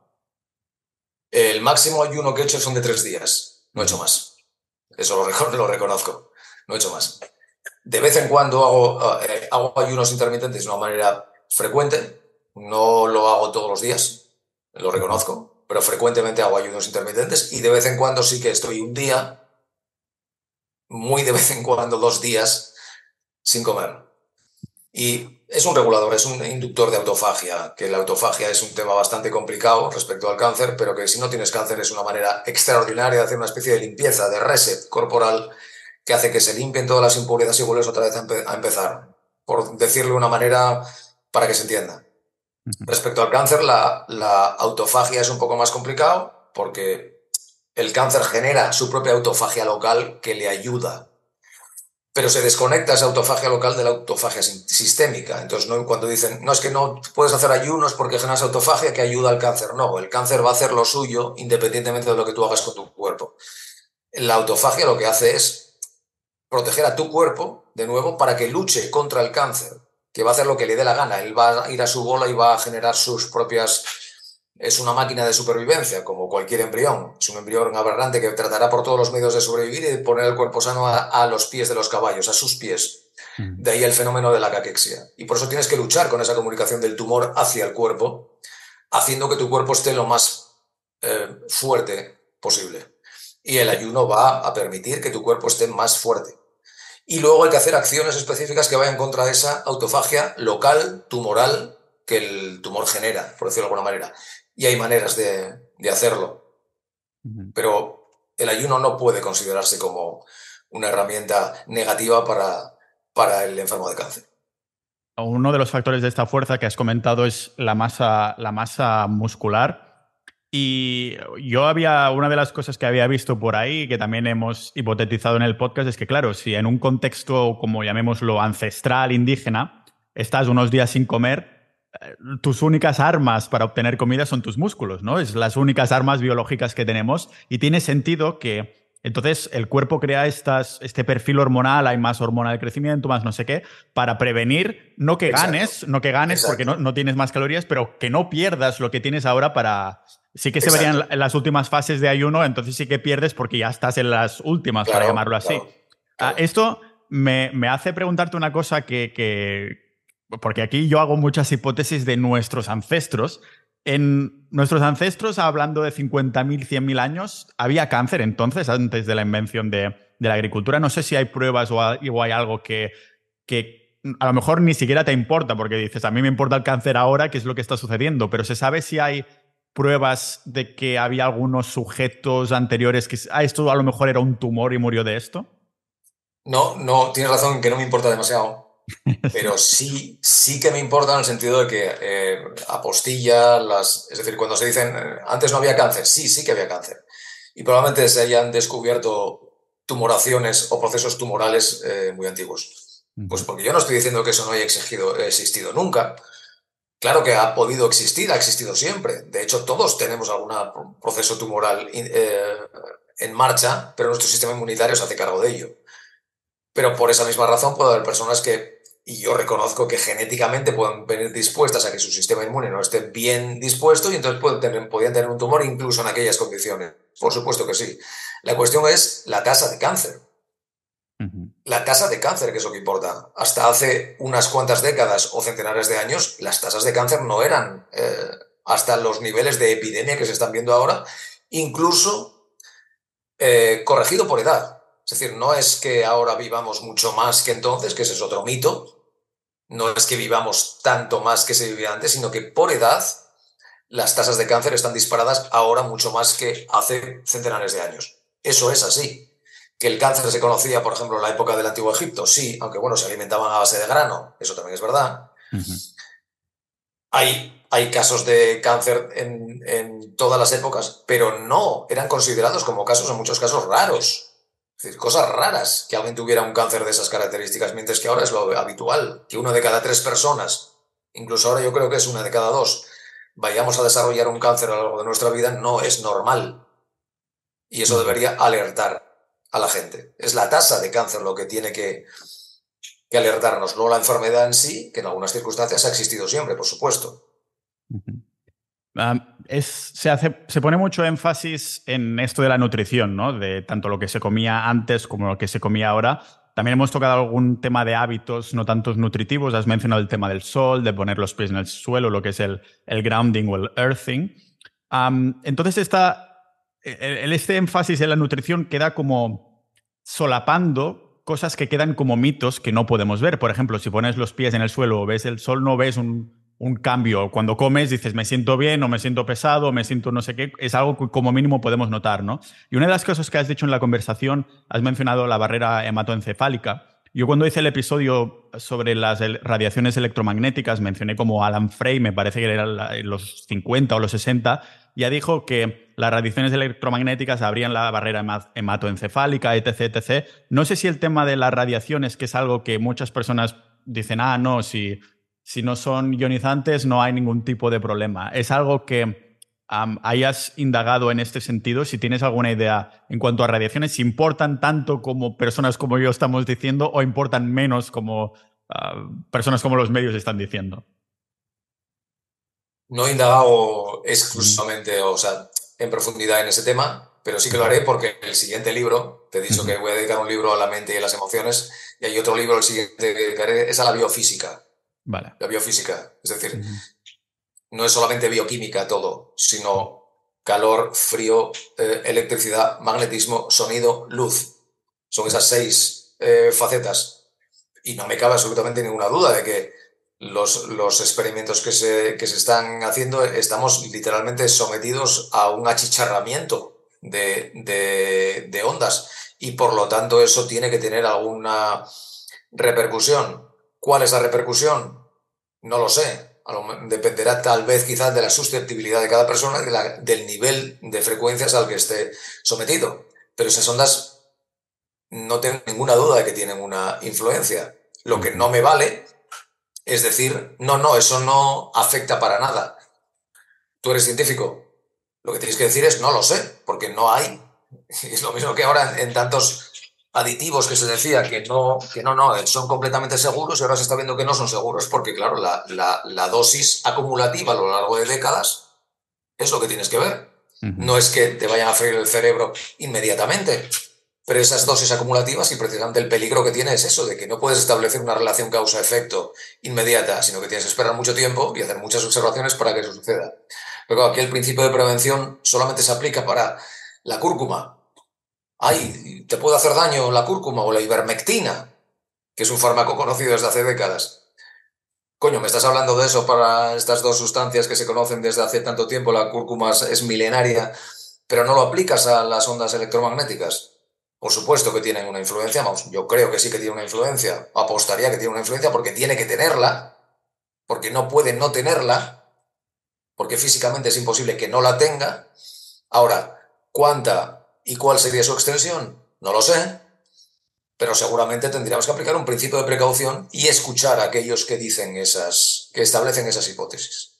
El máximo ayuno que he hecho son de tres días no he hecho más. Eso lo, reconozco, no he hecho más. De vez en cuando hago, eh, hago ayunos intermitentes de una manera frecuente, no lo hago todos los días, lo reconozco, pero frecuentemente hago ayunos intermitentes y de vez en cuando sí que estoy un día, muy de vez en cuando dos días sin comer. Y es un regulador, es un inductor de autofagia, que la autofagia es un tema bastante complicado respecto al cáncer, pero que si no tienes cáncer es una manera extraordinaria de hacer una especie de limpieza, de reset corporal, que hace que se limpien todas las impurezas y vuelves otra vez a, empezar, por decirlo de una manera para que se entienda. Respecto al cáncer, la, la autofagia es un poco más complicado porque el cáncer genera su propia autofagia local que le ayuda pero se desconecta esa autofagia local de la autofagia sistémica. Entonces, ¿no? cuando dicen, no es que no puedes hacer ayunos porque generas autofagia que ayuda al cáncer. No, el cáncer va a hacer lo suyo independientemente de lo que tú hagas con tu cuerpo. La autofagia lo que hace es proteger a tu cuerpo, de nuevo, para que luche contra el cáncer, que va a hacer lo que le dé la gana. Él va a ir a su bola y va a generar sus propias es una máquina de supervivencia, como cualquier embrión. Es un embrión aberrante que tratará por todos los medios de sobrevivir y de poner el cuerpo sano a, los pies de los caballos, a sus pies. Mm. De ahí el fenómeno de la caquexia. Y por eso tienes que luchar con esa comunicación del tumor hacia el cuerpo, haciendo que tu cuerpo esté lo más eh, fuerte posible. Y el ayuno va a permitir que tu cuerpo esté más fuerte. Y luego hay que hacer acciones específicas que vayan contra esa autofagia local, tumoral, que el tumor genera, por decirlo de alguna manera y hay maneras de, hacerlo. Pero el ayuno no puede considerarse como una herramienta negativa para, para el enfermo de cáncer.
Uno de los factores de esta fuerza que has comentado es la masa, la masa muscular. Y yo había, una de las cosas que había visto por ahí, que también hemos hipotetizado en el podcast, es que, claro, si en un contexto, como llamémoslo, ancestral, indígena, estás unos días sin comer, tus únicas armas para obtener comida son tus músculos, ¿no? Es las únicas armas biológicas que tenemos y tiene sentido que entonces el cuerpo crea estas, este perfil hormonal, hay más hormona de crecimiento, más no sé qué, para prevenir, no que ganes, no que ganes porque no, tienes más calorías, pero que no pierdas lo que tienes ahora para... Sí que se verían en las últimas fases de ayuno, entonces sí que pierdes porque ya estás en las últimas, para llamarlo así. Ah, esto me, hace preguntarte una cosa que, Porque aquí yo hago muchas hipótesis de nuestros ancestros. En nuestros ancestros, hablando de 50.000, 100.000 años, había cáncer entonces, antes de la invención de, la agricultura. No sé si hay pruebas o hay, algo que, que a lo mejor ni siquiera te importa, porque dices, a mí me importa el cáncer ahora, qué es lo que está sucediendo, pero se sabe si hay pruebas de que había algunos sujetos anteriores que ah, esto a lo mejor era un tumor y murió de esto?
No, no, tienes razón que no me importa demasiado. Pero sí, sí que me importa en el sentido de que eh, apostilla, las, es decir, cuando se dicen antes no había cáncer, sí, sí que había cáncer. Y probablemente se hayan descubierto tumoraciones o procesos tumorales eh, muy antiguos. Pues porque yo no estoy diciendo que eso no haya existido nunca, Claro que ha podido existir, ha existido siempre. De hecho, todos tenemos algún proceso tumoral eh, en marcha, pero nuestro sistema inmunitario se hace cargo de ello. Pero por esa misma razón puede haber personas que, y yo reconozco que genéticamente pueden venir dispuestas a que su sistema inmune no esté bien dispuesto y entonces pueden tener, podrían tener un tumor incluso en aquellas condiciones. Por supuesto que sí. La cuestión es la tasa de cáncer la tasa de cáncer, que es lo que importa. Hasta hace unas cuantas décadas o centenares de años, las tasas de cáncer no eran eh, hasta los niveles de epidemia que se están viendo ahora, incluso eh, corregido por edad. Es decir, no es que ahora vivamos mucho más que entonces, que ese es otro mito, no es que vivamos tanto más que se vivía antes, sino que por edad las tasas de cáncer están disparadas ahora mucho más que hace centenares de años. Eso es así que el cáncer se conocía, por ejemplo, en la época del Antiguo Egipto, sí, aunque bueno, se alimentaban a base de grano, eso también es verdad. hay, hay, casos de cáncer en, todas las épocas, pero no, eran considerados como casos, en muchos casos, raros. Es decir, cosas raras que alguien tuviera un cáncer de esas características, mientras que ahora es lo habitual, que uno de cada tres personas, incluso ahora yo creo que es una de cada dos, vayamos a desarrollar un cáncer a lo largo de nuestra vida, no es normal. Y eso debería alertar a la gente. Es la tasa de cáncer lo que tiene que, alertarnos, no la enfermedad en sí, que en algunas circunstancias ha existido siempre, por supuesto.
Se, hace, se pone mucho énfasis en esto de la nutrición, ¿no? De tanto lo que se comía antes como lo que se comía ahora. También hemos tocado algún tema de hábitos no tantos nutritivos. Has mencionado el tema del sol, de poner los pies en el suelo, lo que es el, el grounding o el earthing. entonces, esta, el, este énfasis en la nutrición queda como solapando cosas que quedan como mitos que no podemos ver. Por ejemplo, si pones los pies en el suelo o ves el sol, no ves un, cambio. Cuando comes dices, me siento bien o me siento pesado o me siento no sé qué. Es algo que como mínimo podemos notar, ¿no? Y una de las cosas que has dicho en la conversación, has mencionado la barrera hematoencefálica. Yo cuando hice el episodio sobre las radiaciones electromagnéticas mencioné como Alan Frey, me parece que era los 50 o los 60, ya dijo que las radiaciones electromagnéticas abrían la barrera hematoencefálica, etc, etc. No sé si el tema de las radiaciones, que es algo que muchas personas dicen, ah, no, si, si no son ionizantes no hay ningún tipo de problema. Es algo que hayas indagado en este sentido, si tienes alguna idea en cuanto a radiaciones, si importan tanto como personas como yo estamos diciendo o importan menos como ah, personas como los medios están diciendo.
No he indagado exclusivamente, o sea, en profundidad en ese tema, pero sí que lo haré porque el siguiente libro, te he dicho que voy a dedicar un libro a la mente y a las emociones, y hay otro libro, el siguiente que dedicaré, es a la biofísica.
Vale.
La biofísica. Es decir, no es solamente bioquímica todo, sino calor, frío, eh, electricidad, magnetismo, sonido, luz. Son esas seis eh, facetas. Y no me cabe absolutamente ninguna duda de que los, los experimentos que se, que se, están haciendo, estamos literalmente sometidos a un achicharramiento de, de, de, ondas y por lo tanto eso tiene que tener alguna repercusión. ¿Cuál es la repercusión? No lo sé. Dependerá tal vez quizás de la susceptibilidad de cada persona, la, del nivel de frecuencias al que esté sometido. Pero esas ondas no tengo ninguna duda de que tienen una influencia. Lo que no me vale es decir, no, no, eso no afecta para nada. Tú eres científico. Lo que tienes que decir es no lo sé, porque no hay. Es lo mismo que ahora en, tantos aditivos que se decía que no, que no, no, son completamente seguros y ahora se está viendo que no son seguros porque, claro, la, dosis acumulativa a lo largo de décadas es lo que tienes que ver. No es que te vayan a freír el cerebro inmediatamente. pero esas dosis acumulativas y precisamente el peligro que tiene es eso, de que no puedes establecer una relación causa-efecto inmediata, sino que tienes que esperar mucho tiempo y hacer muchas observaciones para que eso suceda. Pero aquí el principio de prevención solamente se aplica para la cúrcuma. Ay, te puede hacer daño la cúrcuma o la ivermectina, que es un fármaco conocido desde hace décadas. Coño, me estás hablando de eso para estas dos sustancias que se conocen desde hace tanto tiempo. La cúrcuma es milenaria, pero no lo aplicas a las ondas electromagnéticas. Por supuesto que tienen una influencia, vamos, yo creo que sí que tiene una influencia, apostaría que tiene una influencia porque tiene que tenerla, porque no puede no tenerla, porque físicamente es imposible que no la tenga. Ahora, ¿cuánta y cuál sería su extensión? No lo sé, pero seguramente tendríamos que aplicar un principio de precaución y escuchar a aquellos que dicen esas, que establecen esas hipótesis.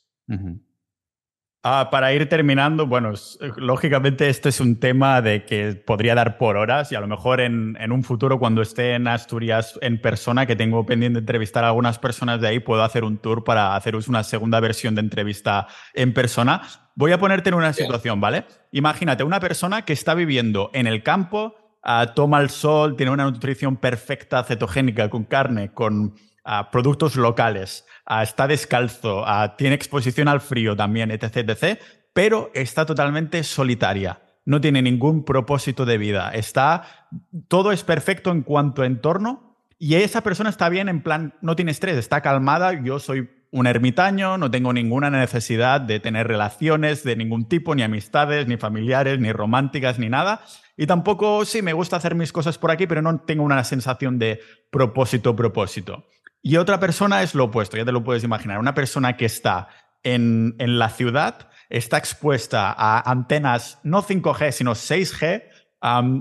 Ah, para ir terminando, bueno, lógicamente este es un tema de que podría dar por horas y a lo mejor en, un futuro cuando esté en Asturias en persona, que tengo pendiente entrevistar a algunas personas de ahí, puedo hacer un tour para haceros una segunda versión de entrevista en persona. Voy a ponerte en una situación, ¿vale? Imagínate una persona que está viviendo en el campo, ah, toma el sol, tiene una nutrición perfecta, cetogénica, con carne, con ah, productos locales está descalzo, tiene exposición al frío también, etc, etc, pero está totalmente solitaria. No tiene ningún propósito de vida. Está, todo es perfecto en cuanto a entorno y esa persona está bien en plan, no tiene estrés, está calmada, yo soy un ermitaño, no tengo ninguna necesidad de tener relaciones de ningún tipo, ni amistades, ni familiares, ni románticas, ni nada. Y tampoco, sí, me gusta hacer mis cosas por aquí, pero no tengo una sensación de propósito, propósito. Y otra persona es lo opuesto, ya te lo puedes imaginar. Una persona que está en, la ciudad, está expuesta a antenas no 5G, sino 6G.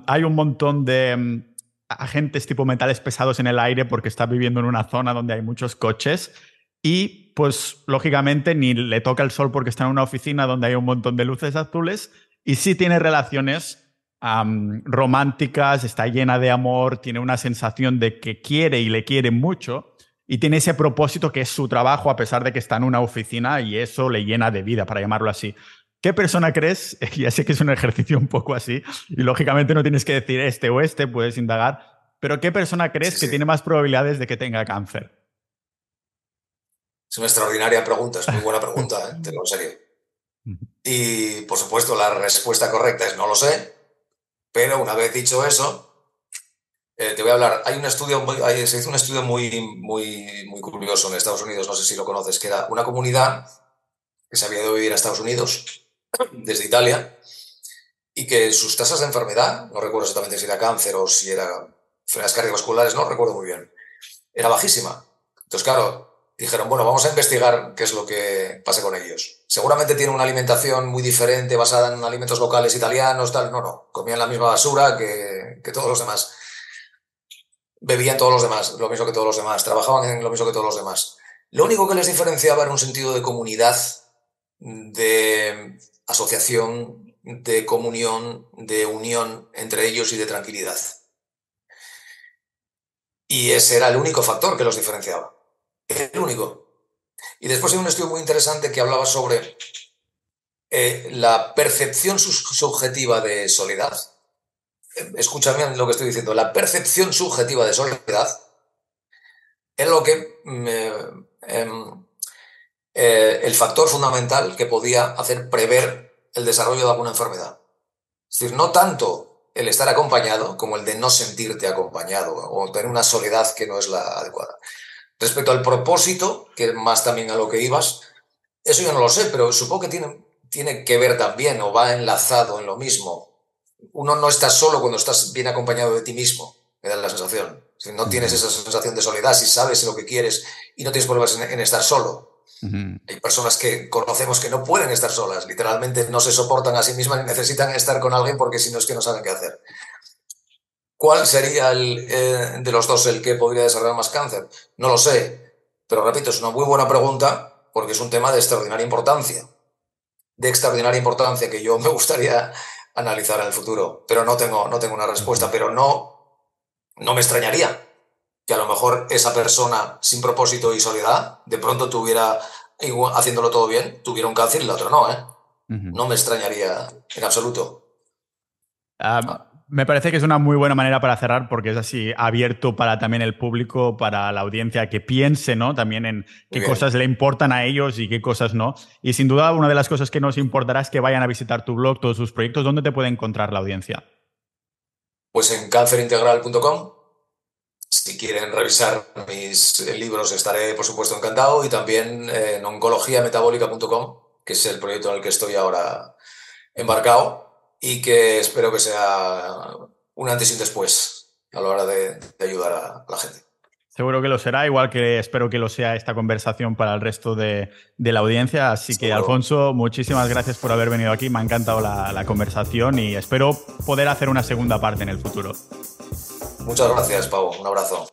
hay un montón de mm, agentes tipo metales pesados en el aire porque está viviendo en una zona donde hay muchos coches. Y pues lógicamente ni le toca el sol porque está en una oficina donde hay un montón de luces azules. Y sí tiene relaciones románticas, está llena de amor, tiene una sensación de que quiere y le quiere mucho y tiene ese propósito que es su trabajo a pesar de que está en una oficina y eso le llena de vida, para llamarlo así. ¿Qué persona crees? Ya sé que es un ejercicio un poco así y lógicamente no tienes que decir este o este, puedes indagar, pero ¿qué persona crees que tiene más probabilidades de que tenga cáncer?
Es una extraordinaria pregunta, es muy buena pregunta, ¿eh? te lo en serio. Y por supuesto la respuesta correcta es no lo sé, pero una vez dicho eso, eh, te voy a hablar. Hay un estudio, se hizo un estudio muy, muy, muy curioso en Estados Unidos, no sé si lo conoces, que era una comunidad que se había ido a vivir a Estados Unidos desde Italia y que sus tasas de enfermedad, no recuerdo exactamente si era cáncer o si era enfermedades cardiovasculares, no recuerdo muy bien, era bajísima. Entonces, claro, dijeron, bueno, vamos a investigar qué es lo que pasa con ellos. Seguramente tienen una alimentación muy diferente, basada en alimentos locales italianos, tal. No, no, comían la misma basura que todos los demás bebían todos los demás, lo mismo que todos los demás, trabajaban en lo mismo que todos los demás. Lo único que les diferenciaba era un sentido de comunidad, de asociación, de comunión, de unión entre ellos y de tranquilidad. Y ese era el único factor que los diferenciaba. El único. Y después hay un estudio muy interesante que hablaba sobre eh, la percepción subjetiva de soledad escucha bien lo que estoy diciendo, la percepción subjetiva de soledad es lo que mm, eh, em, eh, el factor fundamental que podía hacer prever el desarrollo de alguna enfermedad. Es decir, no tanto el estar acompañado como el de no sentirte acompañado o tener una soledad que no es la adecuada. Respecto al propósito, que más también a lo que ibas, eso yo no lo sé, pero supongo que tiene, tiene que ver también o va enlazado en lo mismo uno no está solo cuando estás bien acompañado de ti mismo, me da la sensación. Si no tienes esa sensación de soledad, si sabes lo que quieres y no tienes problemas en, estar solo. Hay personas que conocemos que no pueden estar solas, literalmente no se soportan a sí mismas y necesitan estar con alguien porque si no es que no saben qué hacer. ¿Cuál sería el, eh, de los dos el que podría desarrollar más cáncer? No lo sé, pero repito, es una muy buena pregunta porque es un tema de extraordinaria importancia. De extraordinaria importancia que yo me gustaría analizar en el futuro, pero no tengo, no tengo una respuesta, pero no, no me extrañaría que a lo mejor esa persona sin propósito y soledad de pronto tuviera, haciéndolo todo bien, tuviera un cáncer y la otra no, ¿eh? No me extrañaría en absoluto.
Ah, Me parece que es una muy buena manera para cerrar porque es así abierto para también el público, para la audiencia que piense, ¿no? También en qué cosas le importan a ellos y qué cosas no. Y sin duda una de las cosas que nos importará es que vayan a visitar tu blog, todos sus proyectos. ¿Dónde te puede encontrar la audiencia?
Pues en cancerintegral.com. Si quieren revisar mis libros estaré por supuesto encantado y también en oncologiametabólica.com, que es el proyecto en el que estoy ahora embarcado y que espero que sea un antes y un después a la hora de, ayudar a, la gente.
Seguro que lo será, igual que espero que lo sea esta conversación para el resto de, la audiencia. Así que, Alfonso, muchísimas gracias por haber venido aquí. Me ha encantado la, la conversación y espero poder hacer una segunda parte en el futuro.
Muchas gracias, Pau. Un abrazo.